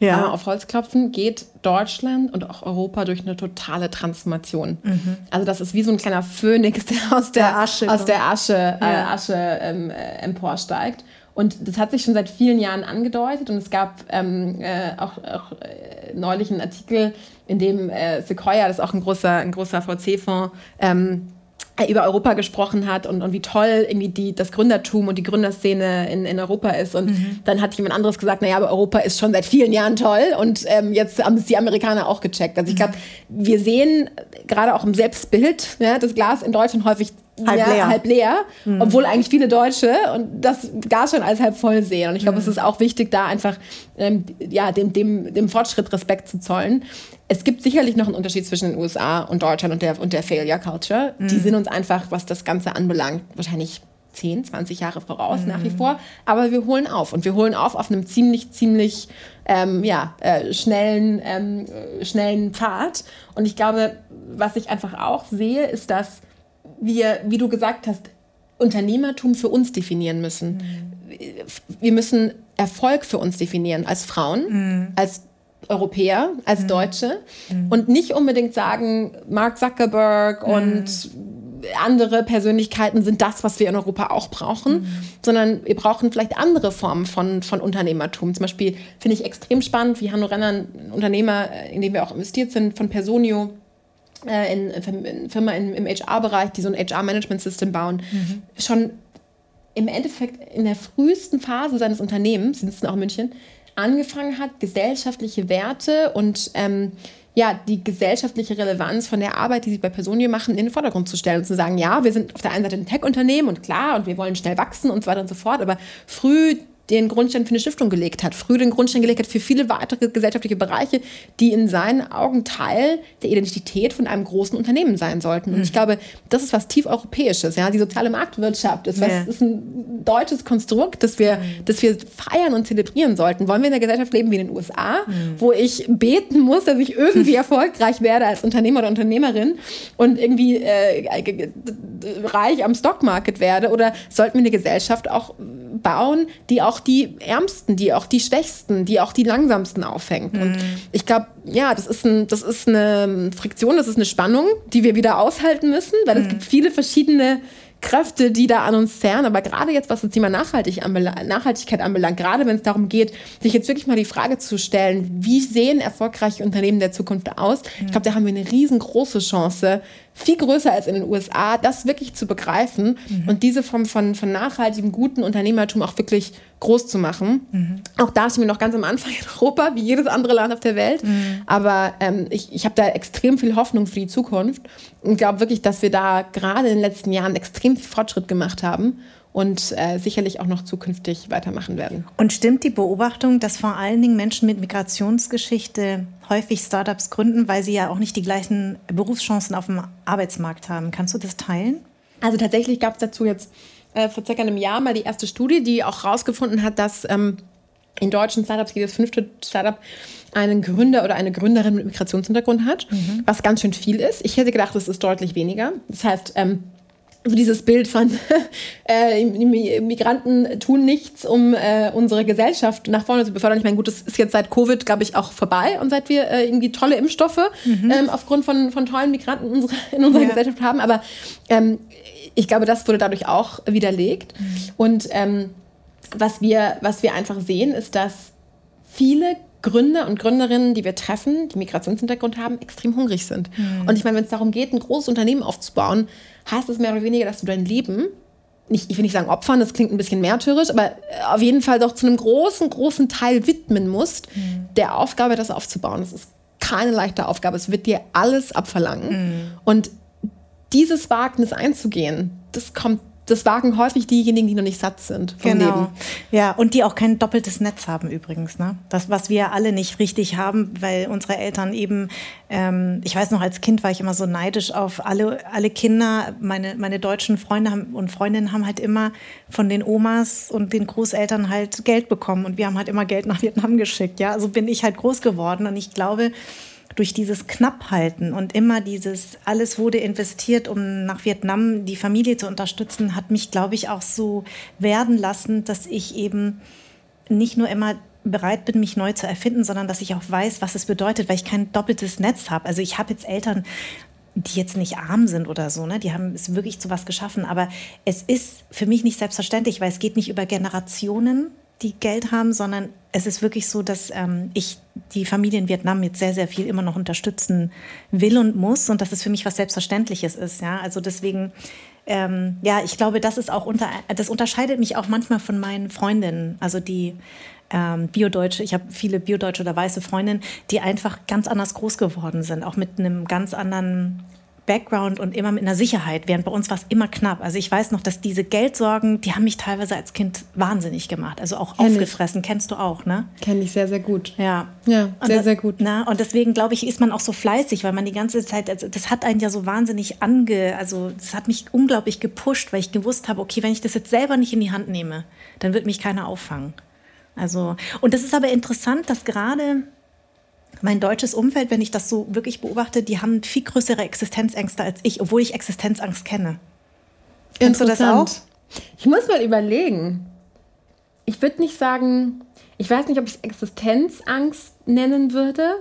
ja. auf Holz klopfen, geht Deutschland und auch Europa durch eine totale Transformation. Mhm. Also das ist wie so ein kleiner Phönix, der aus der, der Asche, aus der Asche, äh, ja. äh, Asche ähm, äh, emporsteigt. Und das hat sich schon seit vielen Jahren angedeutet. Und es gab ähm, äh, auch, auch äh, neulich einen Artikel, in dem äh, Sequoia, das ist auch ein großer, ein großer VC-Fonds, ähm, über Europa gesprochen hat und, und wie toll irgendwie die, das Gründertum und die Gründerszene in, in Europa ist. Und mhm. dann hat jemand anderes gesagt, naja, aber Europa ist schon seit vielen Jahren toll und ähm, jetzt haben es die Amerikaner auch gecheckt. Also ich glaube, wir sehen gerade auch im Selbstbild ja, das Glas in Deutschland häufig halb leer, halb leer mhm. obwohl eigentlich viele Deutsche und das gar schon als halb voll sehen. Und ich glaube, mhm. es ist auch wichtig, da einfach ähm, ja, dem, dem, dem Fortschritt Respekt zu zollen. Es gibt sicherlich noch einen Unterschied zwischen den USA und Deutschland und der, und der Failure Culture. Mhm. Die sind uns einfach, was das Ganze anbelangt, wahrscheinlich 10, 20 Jahre voraus nach wie mhm. vor. Aber wir holen auf und wir holen auf auf einem ziemlich, ziemlich ähm, ja, äh, schnellen, ähm, äh, schnellen Pfad. Und ich glaube, was ich einfach auch sehe, ist, dass wir, wie du gesagt hast, Unternehmertum für uns definieren müssen. Mhm. Wir müssen Erfolg für uns definieren als Frauen, mhm. als Europäer als mhm. Deutsche mhm. und nicht unbedingt sagen, Mark Zuckerberg mhm. und andere Persönlichkeiten sind das, was wir in Europa auch brauchen, mhm. sondern wir brauchen vielleicht andere Formen von, von Unternehmertum. Zum Beispiel finde ich extrem spannend, wie Hanno Renner, ein Unternehmer, in dem wir auch investiert sind, von Personio, äh, in, in Firma in, im HR-Bereich, die so ein HR-Management-System bauen, mhm. schon im Endeffekt in der frühesten Phase seines Unternehmens, sind es auch in München, angefangen hat, gesellschaftliche Werte und ähm, ja, die gesellschaftliche Relevanz von der Arbeit, die sie bei Personio machen, in den Vordergrund zu stellen und zu sagen, ja, wir sind auf der einen Seite ein Tech-Unternehmen und klar, und wir wollen schnell wachsen und so weiter und so fort, aber früh den Grundstein für eine Stiftung gelegt hat, früh den Grundstein gelegt hat für viele weitere gesellschaftliche Bereiche, die in seinen Augen Teil der Identität von einem großen Unternehmen sein sollten. Und ich mhm. glaube, das ist was tief Europäisches. Ja? Die soziale Marktwirtschaft ist, was, ja. ist ein deutsches Konstrukt, das wir, mhm. das wir feiern und zelebrieren sollten. Wollen wir in einer Gesellschaft leben wie in den USA, mhm. wo ich beten muss, dass ich irgendwie erfolgreich werde als Unternehmer oder Unternehmerin und irgendwie äh, reich am Stockmarket werde? Oder sollten wir eine Gesellschaft auch bauen, die auch die Ärmsten, die auch die Schwächsten, die auch die Langsamsten aufhängt. Mhm. Und ich glaube, ja, das ist, ein, das ist eine Friktion, das ist eine Spannung, die wir wieder aushalten müssen, weil mhm. es gibt viele verschiedene Kräfte, die da an uns zerren. Aber gerade jetzt, was das Thema Nachhaltig anbelang, Nachhaltigkeit anbelangt, gerade wenn es darum geht, sich jetzt wirklich mal die Frage zu stellen, wie sehen erfolgreiche Unternehmen der Zukunft aus? Mhm. Ich glaube, da haben wir eine riesengroße Chance, viel größer als in den USA, das wirklich zu begreifen mhm. und diese Form von, von nachhaltigem, guten Unternehmertum auch wirklich groß zu machen. Mhm. Auch da sind wir noch ganz am Anfang in Europa, wie jedes andere Land auf der Welt. Mhm. Aber ähm, ich, ich habe da extrem viel Hoffnung für die Zukunft und glaube wirklich, dass wir da gerade in den letzten Jahren extrem viel Fortschritt gemacht haben und äh, sicherlich auch noch zukünftig weitermachen werden. Und stimmt die Beobachtung, dass vor allen Dingen Menschen mit Migrationsgeschichte häufig Startups gründen, weil sie ja auch nicht die gleichen Berufschancen auf dem Arbeitsmarkt haben? Kannst du das teilen? Also tatsächlich gab es dazu jetzt äh, vor circa einem Jahr mal die erste Studie, die auch herausgefunden hat, dass ähm, in deutschen Startups jedes fünfte Startup einen Gründer oder eine Gründerin mit Migrationshintergrund hat, mhm. was ganz schön viel ist. Ich hätte gedacht, es ist deutlich weniger. Das heißt, ähm, dieses Bild von äh, Migranten tun nichts, um äh, unsere Gesellschaft nach vorne zu befördern. Ich meine, gut, das ist jetzt seit Covid, glaube ich, auch vorbei und seit wir äh, irgendwie tolle Impfstoffe mhm. ähm, aufgrund von, von tollen Migranten in unserer, in unserer ja. Gesellschaft haben. Aber ähm, ich glaube, das wurde dadurch auch widerlegt. Mhm. Und ähm, was, wir, was wir einfach sehen, ist, dass viele Gründer und Gründerinnen, die wir treffen, die Migrationshintergrund haben, extrem hungrig sind. Mhm. Und ich meine, wenn es darum geht, ein großes Unternehmen aufzubauen, heißt es mehr oder weniger, dass du dein Leben, nicht, ich will nicht sagen opfern, das klingt ein bisschen märtyrisch, aber äh, auf jeden Fall doch zu einem großen, großen Teil widmen musst, mhm. der Aufgabe, das aufzubauen. Das ist keine leichte Aufgabe. Es wird dir alles abverlangen. Mhm. Und dieses Wagnis einzugehen, das kommt das wagen häufig diejenigen, die noch nicht satt sind vom genau. Leben. Ja, und die auch kein doppeltes Netz haben übrigens. Ne? Das, was wir alle nicht richtig haben, weil unsere Eltern eben, ähm, ich weiß noch, als Kind war ich immer so neidisch auf alle, alle Kinder. Meine, meine deutschen Freunde haben, und Freundinnen haben halt immer von den Omas und den Großeltern halt Geld bekommen. Und wir haben halt immer Geld nach Vietnam geschickt. Ja, also bin ich halt groß geworden. Und ich glaube, durch dieses Knapphalten und immer dieses, alles wurde investiert, um nach Vietnam die Familie zu unterstützen, hat mich, glaube ich, auch so werden lassen, dass ich eben nicht nur immer bereit bin, mich neu zu erfinden, sondern dass ich auch weiß, was es bedeutet, weil ich kein doppeltes Netz habe. Also ich habe jetzt Eltern, die jetzt nicht arm sind oder so, ne? die haben es wirklich zu was geschaffen, aber es ist für mich nicht selbstverständlich, weil es geht nicht über Generationen, die Geld haben, sondern es ist wirklich so, dass ähm, ich die Familie in Vietnam jetzt sehr, sehr viel immer noch unterstützen will und muss und dass es für mich was Selbstverständliches ist. Ja, also deswegen, ähm, ja, ich glaube, das ist auch unter, das unterscheidet mich auch manchmal von meinen Freundinnen, also die ähm, Biodeutsche, ich habe viele Biodeutsche oder weiße Freundinnen, die einfach ganz anders groß geworden sind, auch mit einem ganz anderen Background und immer mit einer Sicherheit, während bei uns war es immer knapp. Also ich weiß noch, dass diese Geldsorgen, die haben mich teilweise als Kind wahnsinnig gemacht, also auch Kenn aufgefressen. Ich. Kennst du auch, ne? Kenne ich sehr, sehr gut. Ja. Ja, sehr, sehr gut. Na, und deswegen, glaube ich, ist man auch so fleißig, weil man die ganze Zeit, also das hat einen ja so wahnsinnig ange, also das hat mich unglaublich gepusht, weil ich gewusst habe, okay, wenn ich das jetzt selber nicht in die Hand nehme, dann wird mich keiner auffangen. Also, und das ist aber interessant, dass gerade mein deutsches Umfeld, wenn ich das so wirklich beobachte, die haben viel größere Existenzängste als ich, obwohl ich Existenzangst kenne. Kennst du das auch? Ich muss mal überlegen. Ich würde nicht sagen, ich weiß nicht, ob ich es Existenzangst nennen würde.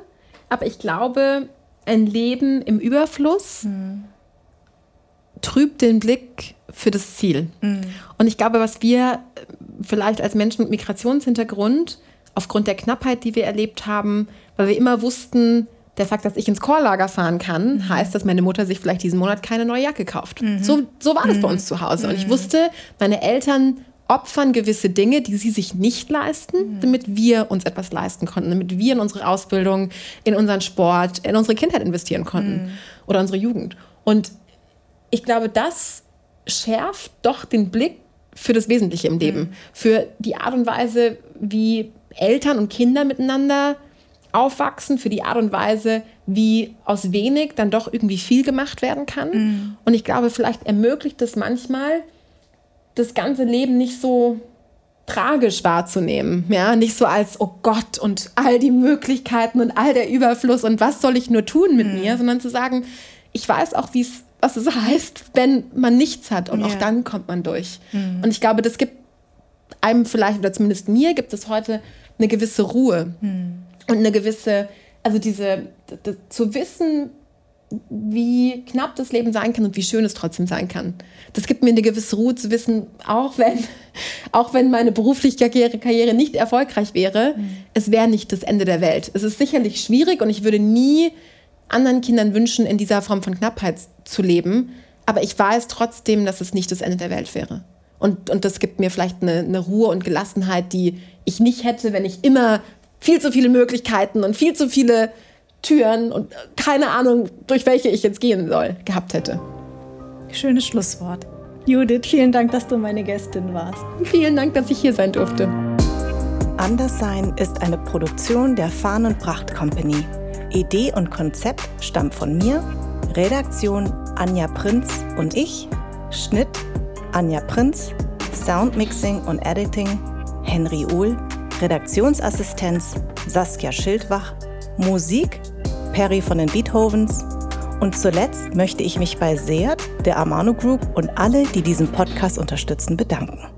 Aber ich glaube, ein Leben im Überfluss mhm. trübt den Blick für das Ziel. Mhm. Und ich glaube, was wir vielleicht als Menschen mit Migrationshintergrund aufgrund der Knappheit, die wir erlebt haben, weil wir immer wussten, der Fakt, dass ich ins Chorlager fahren kann, mhm. heißt, dass meine Mutter sich vielleicht diesen Monat keine neue Jacke kauft. Mhm. So, so war das bei mhm. uns zu Hause. Und ich mhm. wusste, meine Eltern opfern gewisse Dinge, die sie sich nicht leisten, mhm. damit wir uns etwas leisten konnten, damit wir in unsere Ausbildung, in unseren Sport, in unsere Kindheit investieren konnten mhm. oder unsere Jugend. Und ich glaube, das schärft doch den Blick für das Wesentliche im Leben, für die Art und Weise, wie Eltern und Kinder miteinander aufwachsen, für die Art und Weise, wie aus wenig dann doch irgendwie viel gemacht werden kann. Mhm. Und ich glaube, vielleicht ermöglicht es manchmal, das ganze Leben nicht so tragisch wahrzunehmen, ja, nicht so als oh Gott und all die Möglichkeiten und all der Überfluss und was soll ich nur tun mit mhm. mir, sondern zu sagen, ich weiß auch, wie es was es heißt, wenn man nichts hat und ja. auch dann kommt man durch. Mhm. Und ich glaube, das gibt einem vielleicht oder zumindest mir gibt es heute eine gewisse Ruhe mhm. Und eine gewisse also diese zu wissen, wie knapp das Leben sein kann und wie schön es trotzdem sein kann. Das gibt mir eine gewisse Ruhe zu wissen, auch wenn, auch wenn meine berufliche Karriere, Karriere nicht erfolgreich wäre, mhm. es wäre nicht das Ende der Welt. Es ist sicherlich schwierig und ich würde nie anderen Kindern wünschen, in dieser Form von Knappheit zu leben. Aber ich weiß trotzdem, dass es nicht das Ende der Welt wäre. Und, und das gibt mir vielleicht eine, eine Ruhe und Gelassenheit, die ich nicht hätte, wenn ich immer viel zu viele Möglichkeiten und viel zu viele Türen und keine Ahnung, durch welche ich jetzt gehen soll, gehabt hätte. Schönes Schlusswort. Judith, vielen Dank, dass du meine Gästin warst. Vielen Dank, dass ich hier sein durfte. Anderssein ist eine Produktion der Fahn und Pracht Company. Idee und Konzept stammt von mir, Redaktion Anja Prinz und ich, Schnitt Anja Prinz, Soundmixing und Editing Henry Uhl, Redaktionsassistenz Saskia Schildwach Musik Perry von den Beethovens und zuletzt möchte ich mich bei Seat, der Amano Group und alle, die diesen Podcast unterstützen, bedanken.